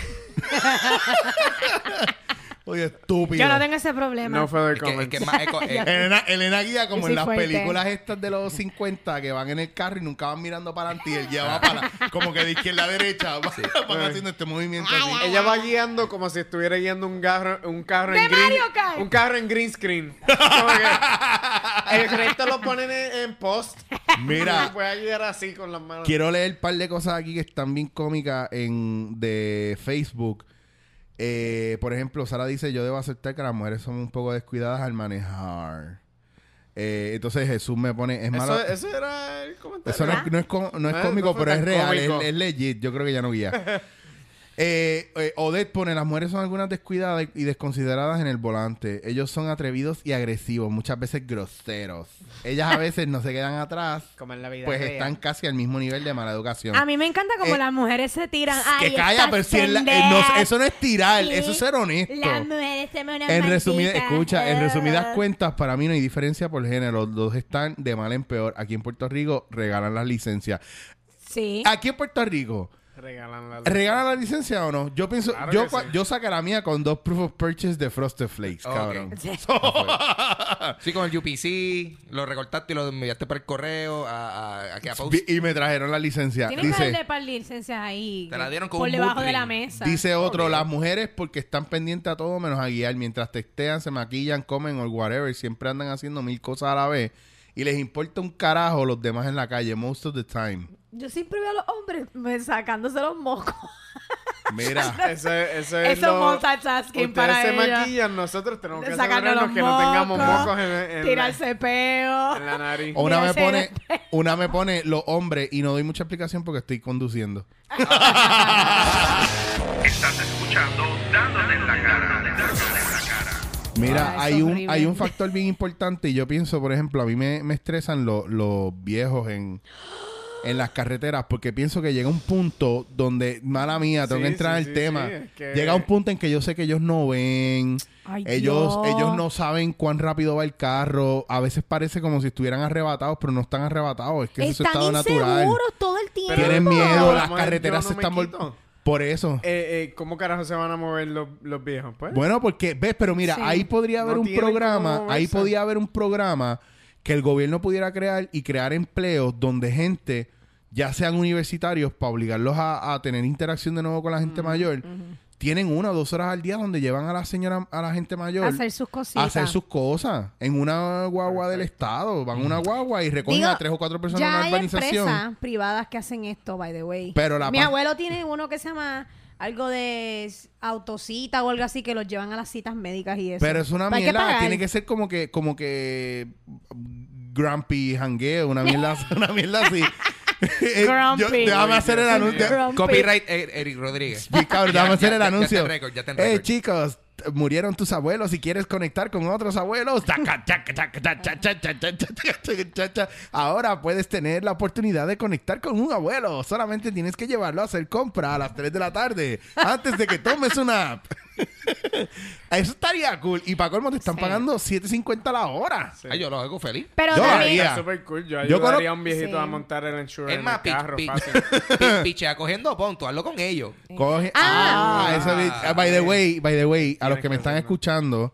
Oye, estúpido. Yo no tengo ese problema. No Es que, es comments. que es más eco- eh, Elena, Elena guía como Yo en soy las fuerte. películas estas de los 50 que van en el carro y nunca van mirando para adelante y él ya va para como que de izquierda a derecha van haciendo este movimiento así. Ella va guiando como si estuviera guiando un carro, un carro ¡De en green, Mario Kart! un carro en green screen. Como que el resto lo ponen en, en post. Mira. Y puede guiar así con las manos. Quiero leer un par de cosas aquí que están bien cómicas en de Facebook. Eh, por ejemplo, Sara dice, yo debo aceptar que las mujeres son un poco descuidadas al manejar. Eh, entonces Jesús me pone, es malo. Eso, eso era el comentario. Eso no, es- no es, no es cómico, no pero es real, es, es legit. Yo creo que ya no guía. Eh, eh, Odette pone, las mujeres son algunas descuidadas y desconsideradas en el volante. Ellos son atrevidos y agresivos, muchas veces groseros. Ellas a veces no se quedan atrás, Como en la vida pues real. están casi al mismo nivel de mala educación. A mí me encanta como Eh, las mujeres se tiran. Ay, que calla, pero si es la- eh, no, eso no es tirar, Sí, eso es ser honesto. Las mujeres se me En resumidas, escucha, en resumidas cuentas cuentas, para mí no hay diferencia por género. Los dos están de mal en peor. Aquí en Puerto Rico regalan las licencias. Sí. Aquí en Puerto Rico, Regalan la ¿regalan la licencia o no? Yo pienso, Claro yo, que cua- sí. yo saqué la mía con dos proof of purchase de Frosted Flakes, cabrón. Sí. Sí, con el UPC, lo recortaste y lo enviaste por el correo a, a, a, que a Post. Vi- Y me trajeron la licencia. Tienen que Dice, par de licencias ahí. Te la dieron con Por un debajo de la mesa. dice otro, las mujeres porque están pendientes a todo menos a guiar. Mientras testean, se maquillan, comen o whatever. Siempre andan haciendo mil cosas a la vez. Y les importa un carajo los demás en la calle, most of the time. Yo siempre veo a los hombres me- sacándose los mocos. Mira. Eso, eso es Eso lo... multitasking Ustedes para se ellos. maquillan, nosotros tenemos que Sacarnos asegurarnos los que no tengamos mocos, en, en la, Tirarse peo. en la nariz. O Una me pone, una me pone los hombres y no doy mucha explicación porque estoy conduciendo. Estás escuchando Dándote en la cara. Dándote en la cara. Mira, Ah, hay un, horrible. hay un factor bien importante y yo pienso, por ejemplo, a mí me, me estresan lo- los viejos en, en las carreteras porque pienso que llega un punto donde, mala mía, tengo Sí, que entrar sí, en el sí, tema. sí, es que- Llega un punto en que yo sé que ellos no ven, Ay, ellos, Dios. ellos no saben cuán rápido va el carro, a veces parece como si estuvieran arrebatados, pero no están arrebatados, es que es su estado natural. inseguros todo el tiempo. Tienen miedo, Pero, las carreteras se están vol- quito. Por eso. Eh, eh, ¿Cómo carajo se van a mover los, los viejos? Pues? Bueno, porque, ves, pero mira, Sí. ahí podría haber No un programa, ahí podía haber un programa que el gobierno pudiera crear y crear empleos donde gente, ya sean universitarios, para obligarlos a, a tener interacción de nuevo con la gente mayor, tienen una o dos horas al día donde llevan a la señora, a la gente mayor A hacer sus a cositas. hacer sus cosas en una guagua del estado. Van a una guagua y recogen Digo, a tres o cuatro personas ya en una hay urbanización. empresas privadas que hacen esto, by the way. Pero la Mi abuelo tiene uno que se llama algo de autocita o algo así que los llevan a las citas médicas y eso. Pero es una que mierda, tiene que ser como que, como que grumpy hangueo, una mierda, una mierda así. Eh, yo- Grumpy. déjame hacer el anuncio. Copyright eh, Eric Rodríguez. Sí, cabrón, Ya- déjame hacer el ya- anuncio. Eh, chicos, murieron tus abuelos y quieres conectar con otros abuelos, ahora puedes tener la oportunidad de conectar con un abuelo. Solamente tienes que llevarlo a hacer compra a las 3 de la tarde, antes de que tomes una app. Eso estaría cool. Y para colmo te están sí. pagando 7.50 la hora. Sí. Ay, yo lo hago feliz. Pero yo haría. Super cool. Yo ayudaría a un viejito a montar el insurance en el carro fácil. Pichea cogiendo pon, tú hazlo con ellos. Ah, ah, ah, by the way, by the way, a los que me están escuchando,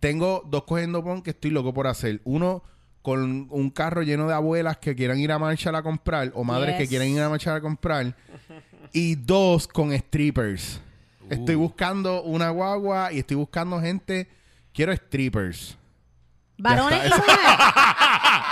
tengo dos cogiendo pon que estoy loco por hacer. Uno con un carro lleno de abuelas que quieran ir a Marshall a comprar o madres Yes. que quieran ir a Marshall a comprar. Y dos con strippers. Estoy buscando una guagua y estoy buscando gente. Quiero strippers. Varones y mujeres.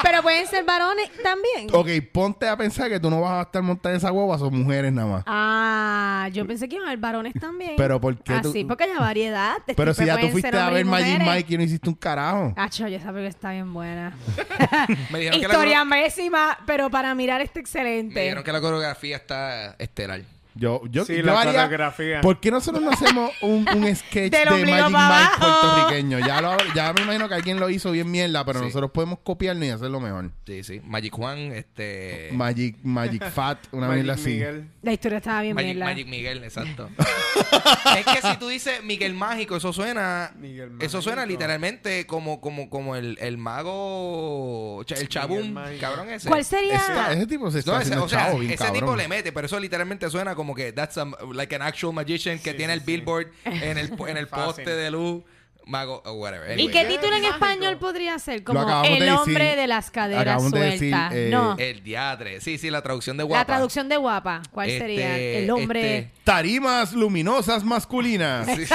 Pero pueden ser varones también. Ok, ponte a pensar que tú no vas a estar montada en esa guagua, son mujeres nada más. Ah, yo pensé que iban a haber varones también. Pero ¿por qué Ah, tú- sí, porque hay variedad. Pero si ya tú fuiste a ver Magic. Mike y no hiciste un carajo. Ah, yo esa película está bien buena. Me dijeron, que la, Historia pésima, pero para mirar está me excelente. dijeron que la coreografía está estelar. Yo, yo, Sí, yo la haría- coreografía. ¿Por qué nosotros no hacemos un, un sketch de Magic Mike abajo. puertorriqueño? Ya, lo, ya me imagino que alguien lo hizo bien mierda, pero Sí. nosotros podemos copiarlo y hacerlo mejor. Sí, sí. Magic Juan, este... Magic, Magic Fat, una Magic mierda así. Miguel. La historia estaba bien Magic, mierda. Magic Miguel, exacto. es que si tú dices Miguel Mágico, eso suena. Miguel Eso suena Mágico. literalmente como, como, como el, el mago. El chabum, Mágico. cabrón ese. ¿Cuál sería? Ese, ese tipo se está No, ese, haciendo o sea, chavo bien ese cabrón. tipo le mete, pero eso literalmente suena como que that's a- like an actual magician que Sí, tiene sí, el sí. billboard en el, en el poste de luz, mago, o whatever. ¿Y qué título en español podría ser? Como de El decir. hombre de las caderas Acabamos de decir, sueltas. eh, no, El diatre. Sí, sí, la traducción de guapa. la traducción de guapa. ¿Cuál Este, sería? El hombre... este, Tarimas luminosas masculinas. sí.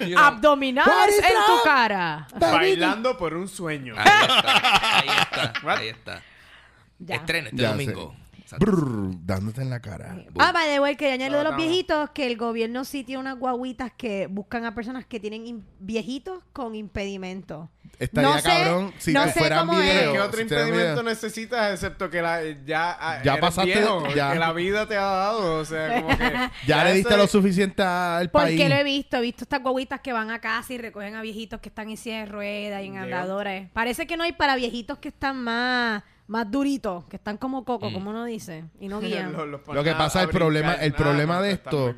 You know, Abdominales en tu cara. Bailando por un sueño. Ahí está, ahí está, ahí está. Ya. Estreno este Ya domingo. Brrr, dándote en la cara. Ah, by the way, que añadir lo de los viejitos, que el gobierno sí tiene unas guaguitas que buscan a personas que tienen viejitos con impedimento. Estaría No sé- cabrón si no te sé fueran cómo es. video. ¿Qué otro si impedimento necesitas excepto que la, ya, ah, Ya pasaste- viejo, ya. que la vida te ha dado? O sea, como que... Ya le diste ese- lo suficiente al país. Porque lo he visto, he visto estas guaguitas que van a casa y recogen a viejitos que están en silla de ruedas y en andadores. Parece que no hay para viejitos que están más, más duritos, que están como coco, como uno dice, y no guían. Lo que pasa, el problema, el problema de esto,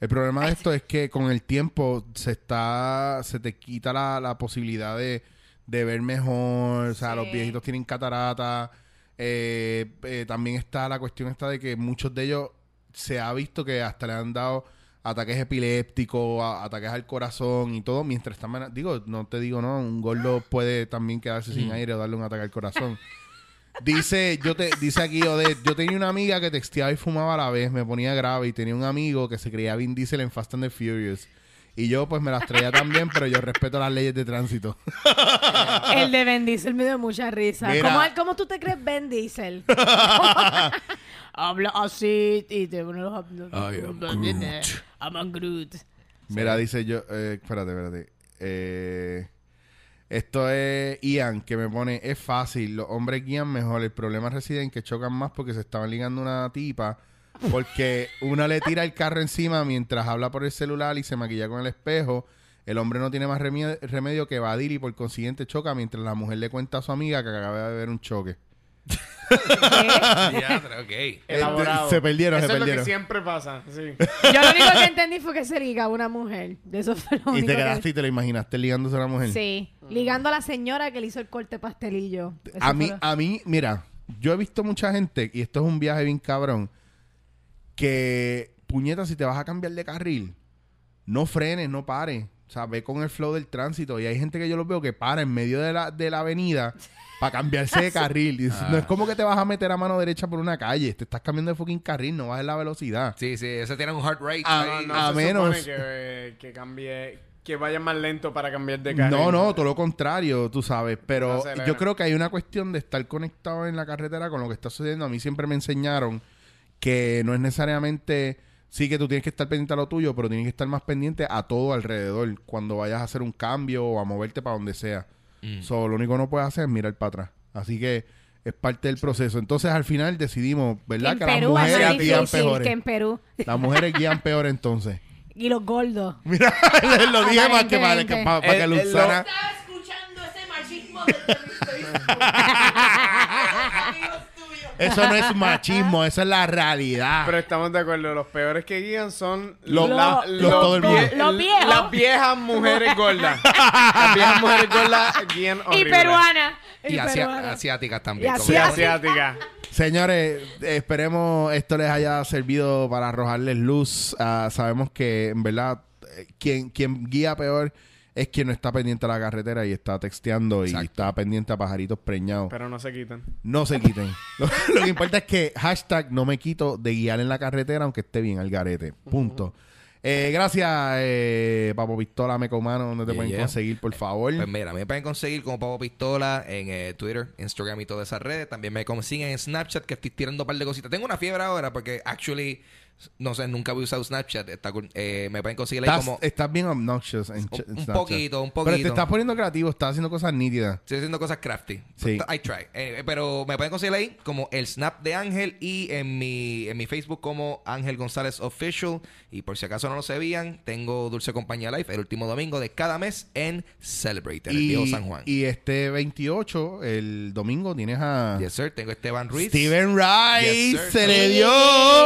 el problema de esto es que con el tiempo se está, se te quita la, la posibilidad de, de ver mejor, o sea, Sí. los viejitos tienen catarata, eh, eh, también está la cuestión esta de que muchos de ellos se ha visto que hasta le han dado ataques epilépticos, a- ataques al corazón y todo, mientras están, digo, no te digo, no, un gordo puede también quedarse sin aire o darle un ataque al corazón. Dice, yo te, dice aquí Odette, yo tenía una amiga que texteaba y fumaba a la vez, me ponía grave y tenía un amigo que se creía Vin Diesel en Fast and the Furious. Y yo pues me las traía también, pero yo respeto las leyes de tránsito. El de Ben Diesel me dio mucha risa. Mira. ¿Cómo, cómo tú te crees Ben Diesel? Habla así y te pone los... I'm Groot. Mira, dice yo, eh, espérate, espérate. Eh, esto es Ian que me pone, es fácil, los hombres guían mejor, el problema reside en que chocan más porque se estaban ligando una tipa, porque una le tira el carro encima mientras habla por el celular y se maquilla con el espejo. El hombre no tiene más remedio que evadir y por consiguiente choca mientras la mujer le cuenta a su amiga que acaba de ver un choque. Ok. Elaborado. Eh, se perdieron, Eso se es lo perdieron. que siempre pasa, sí. Yo lo único que entendí fue que se ligaba una mujer. De eso fue lo Y único te que- quedaste y te lo imaginaste ligándose a la mujer. Sí, ligando a la señora que le hizo el corte pastelillo. Eso A fue mí, lo- a mí, mira, yo he visto mucha gente, y esto es un viaje bien cabrón, que, puñeta, si te vas a cambiar de carril, no frenes, no pares. O sea, ve con el flow del tránsito. Y hay gente que yo los veo que para en medio de la, de la avenida para cambiarse de carril. No es como que te vas a meter a mano derecha por una calle. Te estás cambiando de fucking carril, no bajes la velocidad. Sí, sí, ese tiene un heart rate. Ah, ahí. No, A se menos- supone que, que cambie, que vaya más lento para cambiar de carril. No, no, todo lo contrario, tú sabes. Pero No yo creo que hay una cuestión de estar conectado en la carretera con lo que está sucediendo. A mí siempre me enseñaron que no es necesariamente. Sí que tú tienes que estar pendiente a lo tuyo, pero tienes que estar más pendiente a todo alrededor cuando vayas a hacer un cambio o a moverte para donde sea. Mm. So, lo único que no puedes hacer es mirar para atrás. Así que es parte del proceso. Entonces, al final decidimos, ¿verdad? Que, las es mujeres guían difícil peores. que en Perú. Las mujeres guían peor entonces. Y los gordos. Mira, lo dije más que para, que, Aparentemente. para, para que El- el- Luzana... Estaba escuchando ese machismo del Eso no es machismo, eso es la realidad. Pero estamos de acuerdo, los peores que guían son Lo- la- lo- los todo el mundo. vie- Los viejos. Las viejas mujeres gordas. las viejas mujeres gordas guían Y horrible. peruana. Y, Y asia- peruana. asiáticas también. Y Y asiáticas. asiática. Señores, esperemos esto les haya servido para arrojarles luz. Ah, sabemos que, en verdad, eh, quien, quien guía peor es quien no está pendiente a la carretera y está texteando y está pendiente a pajaritos preñados. Pero no se quitan. No se quiten. lo, lo que importa es que hashtag no me quito de guiar en la carretera aunque esté bien al garete. Punto. Eh, gracias, eh, Papo Pistola Mecomano, donde te Yeah, pueden yeah. conseguir, por favor. Pues mira, me pueden conseguir como Pavo Pistola en eh, Twitter, Instagram y todas esas redes. También me consiguen en Snapchat, que estoy tirando un par de cositas. Tengo una fiebre ahora porque, actually, no sé, nunca había usado Snapchat. Está. Eh, me pueden conseguir ahí Estás, como... estás bien obnoxious en, Un- un poquito, un Pero te poquito. estás poniendo creativo, estás haciendo cosas nítidas. Estoy haciendo cosas crafty. Sí. I try. Eh, pero me pueden conseguir ahí como el Snap de Ángel y en mi, en mi Facebook como Ángel González Official. Y por si acaso no lo sabían, tengo Dulce Compañía Live el último domingo de cada mes en Celebrate, en el viejo San Juan. y este 28, el domingo, tienes a yes, sir. Tengo Esteban Ruiz. Steven Rice. Yes, se le dio.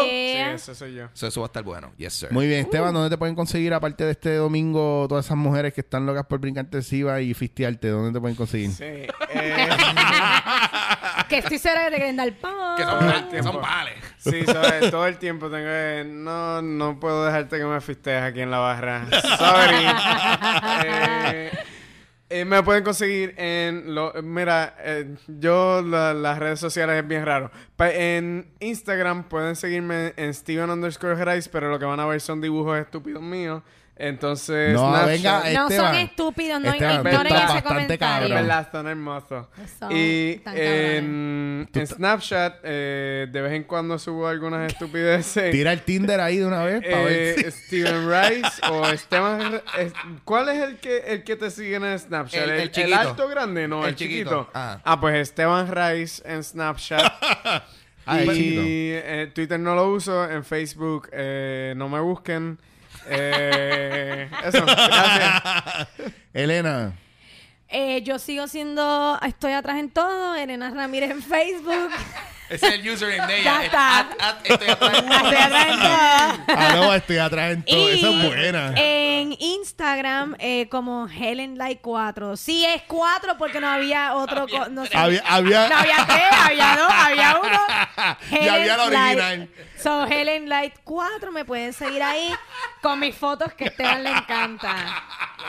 Sí, Yeah. eso yo. So, eso va a estar bueno. Yes, sir. Muy bien, Esteban, ¿dónde te pueden conseguir, aparte de este domingo, todas esas mujeres que están locas por brincarte encima y fistearte? ¿Dónde te pueden conseguir? Sí. Eh, Que estoy quieren dar pan. que son, que son sí, ¿sabes? todo el tiempo tengo que... No, no puedo dejarte que me fistees aquí en la barra. Sorry. Eh, eh, me pueden conseguir en... Lo, mira, eh, yo la- las redes sociales es bien raro. En Instagram pueden seguirme en Steven underscore Rice, pero lo que van a ver son dibujos estúpidos míos. Entonces, No, Snapchat- venga, No son Esteban, estúpidos, no Esteban, ignoren ese bastante comentario. cabrón. ¿Verdad? Son hermosos. Son Y tan en, en Snapchat, eh, de vez en cuando subo algunas estupideces. Tira el Tinder ahí de una vez para ver Eh, si... Steven Rice o Esteban. es- ¿Cuál es el que el que te sigue en Snapchat? El- ¿El, el el chiquito. alto grande? No, El el, chiquito. chiquito. Ah. Ah. pues Esteban Rice en Snapchat. Ah, el y chiquito. eh, Twitter no lo uso. En Facebook eh, no me busquen. Eh, eso, gracias. Elena, Eh, yo sigo siendo, estoy atrás en todo, Elena Ramírez en Facebook. Ese es el username de Ya ella. está. At- at- estoy atrás. estoy atrás en todo. ah, estoy atrás en todo. Y Esa es buena. En Instagram, eh, como Helen Light 4. Sí, es 4 porque no había otro. no, sé. Había, había... No había 3, había 2, había 1. Y había la original. So, Helen Light 4, me pueden seguir ahí con mis fotos que a Esteban le encanta.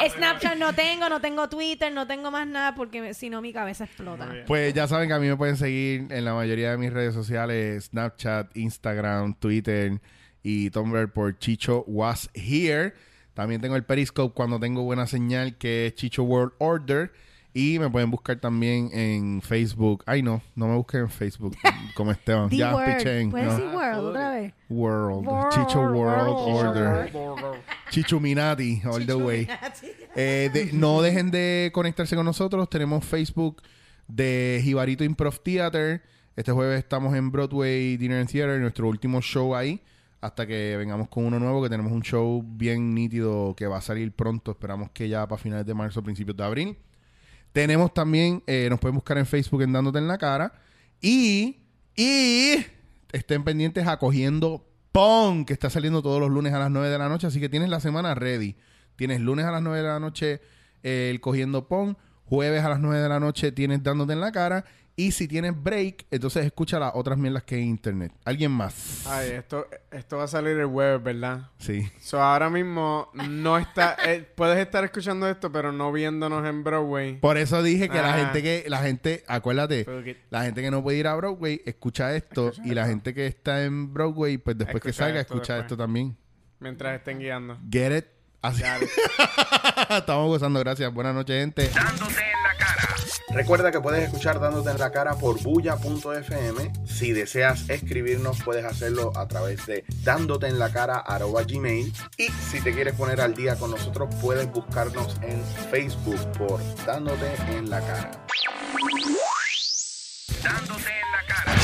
Snapchat no tengo, no tengo Twitter, no tengo más nada porque si no mi cabeza explota. Pues ya saben que a mí me pueden seguir en la mayoría de mis redes sociales, Snapchat, Instagram, Twitter y Tumblr por Chicho Was Here. También tengo el Periscope cuando tengo buena señal que es Chicho World Order. Y me pueden buscar también en Facebook. Ay, no, no me busquen en Facebook como Esteban. The ya, Word. pichén. ¿Puedes no. decir World otra vez? World. World, Chicho World World Order. Chichuminati, all the way. Eh, de- no dejen de conectarse con nosotros. Tenemos Facebook de Jibarito Improv Theater. Este jueves estamos en Broadway Dinner and Theater, nuestro último show ahí. Hasta que vengamos con uno nuevo, que tenemos un show bien nítido que va a salir pronto. Esperamos que ya para finales de marzo, principios de abril. Tenemos también, eh, nos pueden buscar en Facebook en Dándote en la Cara. Y, y estén pendientes a Cogiendo Pong, que está saliendo todos los lunes a las 9 de la noche. Así que tienes la semana ready. Tienes lunes a las 9 de la noche eh, el Cogiendo Pong. Jueves a las 9 de la noche tienes Dándote en la Cara. Y si tienes break, entonces escucha las otras mierdas que hay en internet. ¿Alguien más? Ay, esto, esto va a salir el web, ¿verdad? Sí. So, ahora mismo no está... eh, puedes estar escuchando esto, pero no viéndonos en Broadway. Por eso dije que la Ah. gente que, la gente, acuérdate, la gente que no puede ir a Broadway, escucha esto. Escucha y la gente que está en Broadway, pues después que salga, esto escucha después. esto también. Mientras estén guiando. Get it? Así. Estamos gozando, gracias. Buenas noches, gente. Dándote. Recuerda que puedes escuchar Dándote en la Cara por bulla.fm. Si deseas escribirnos, puedes hacerlo a través de dándote en la cara gmail. Y si te quieres poner al día con nosotros, puedes buscarnos en Facebook por Dándote en la Cara. Dándote en la cara.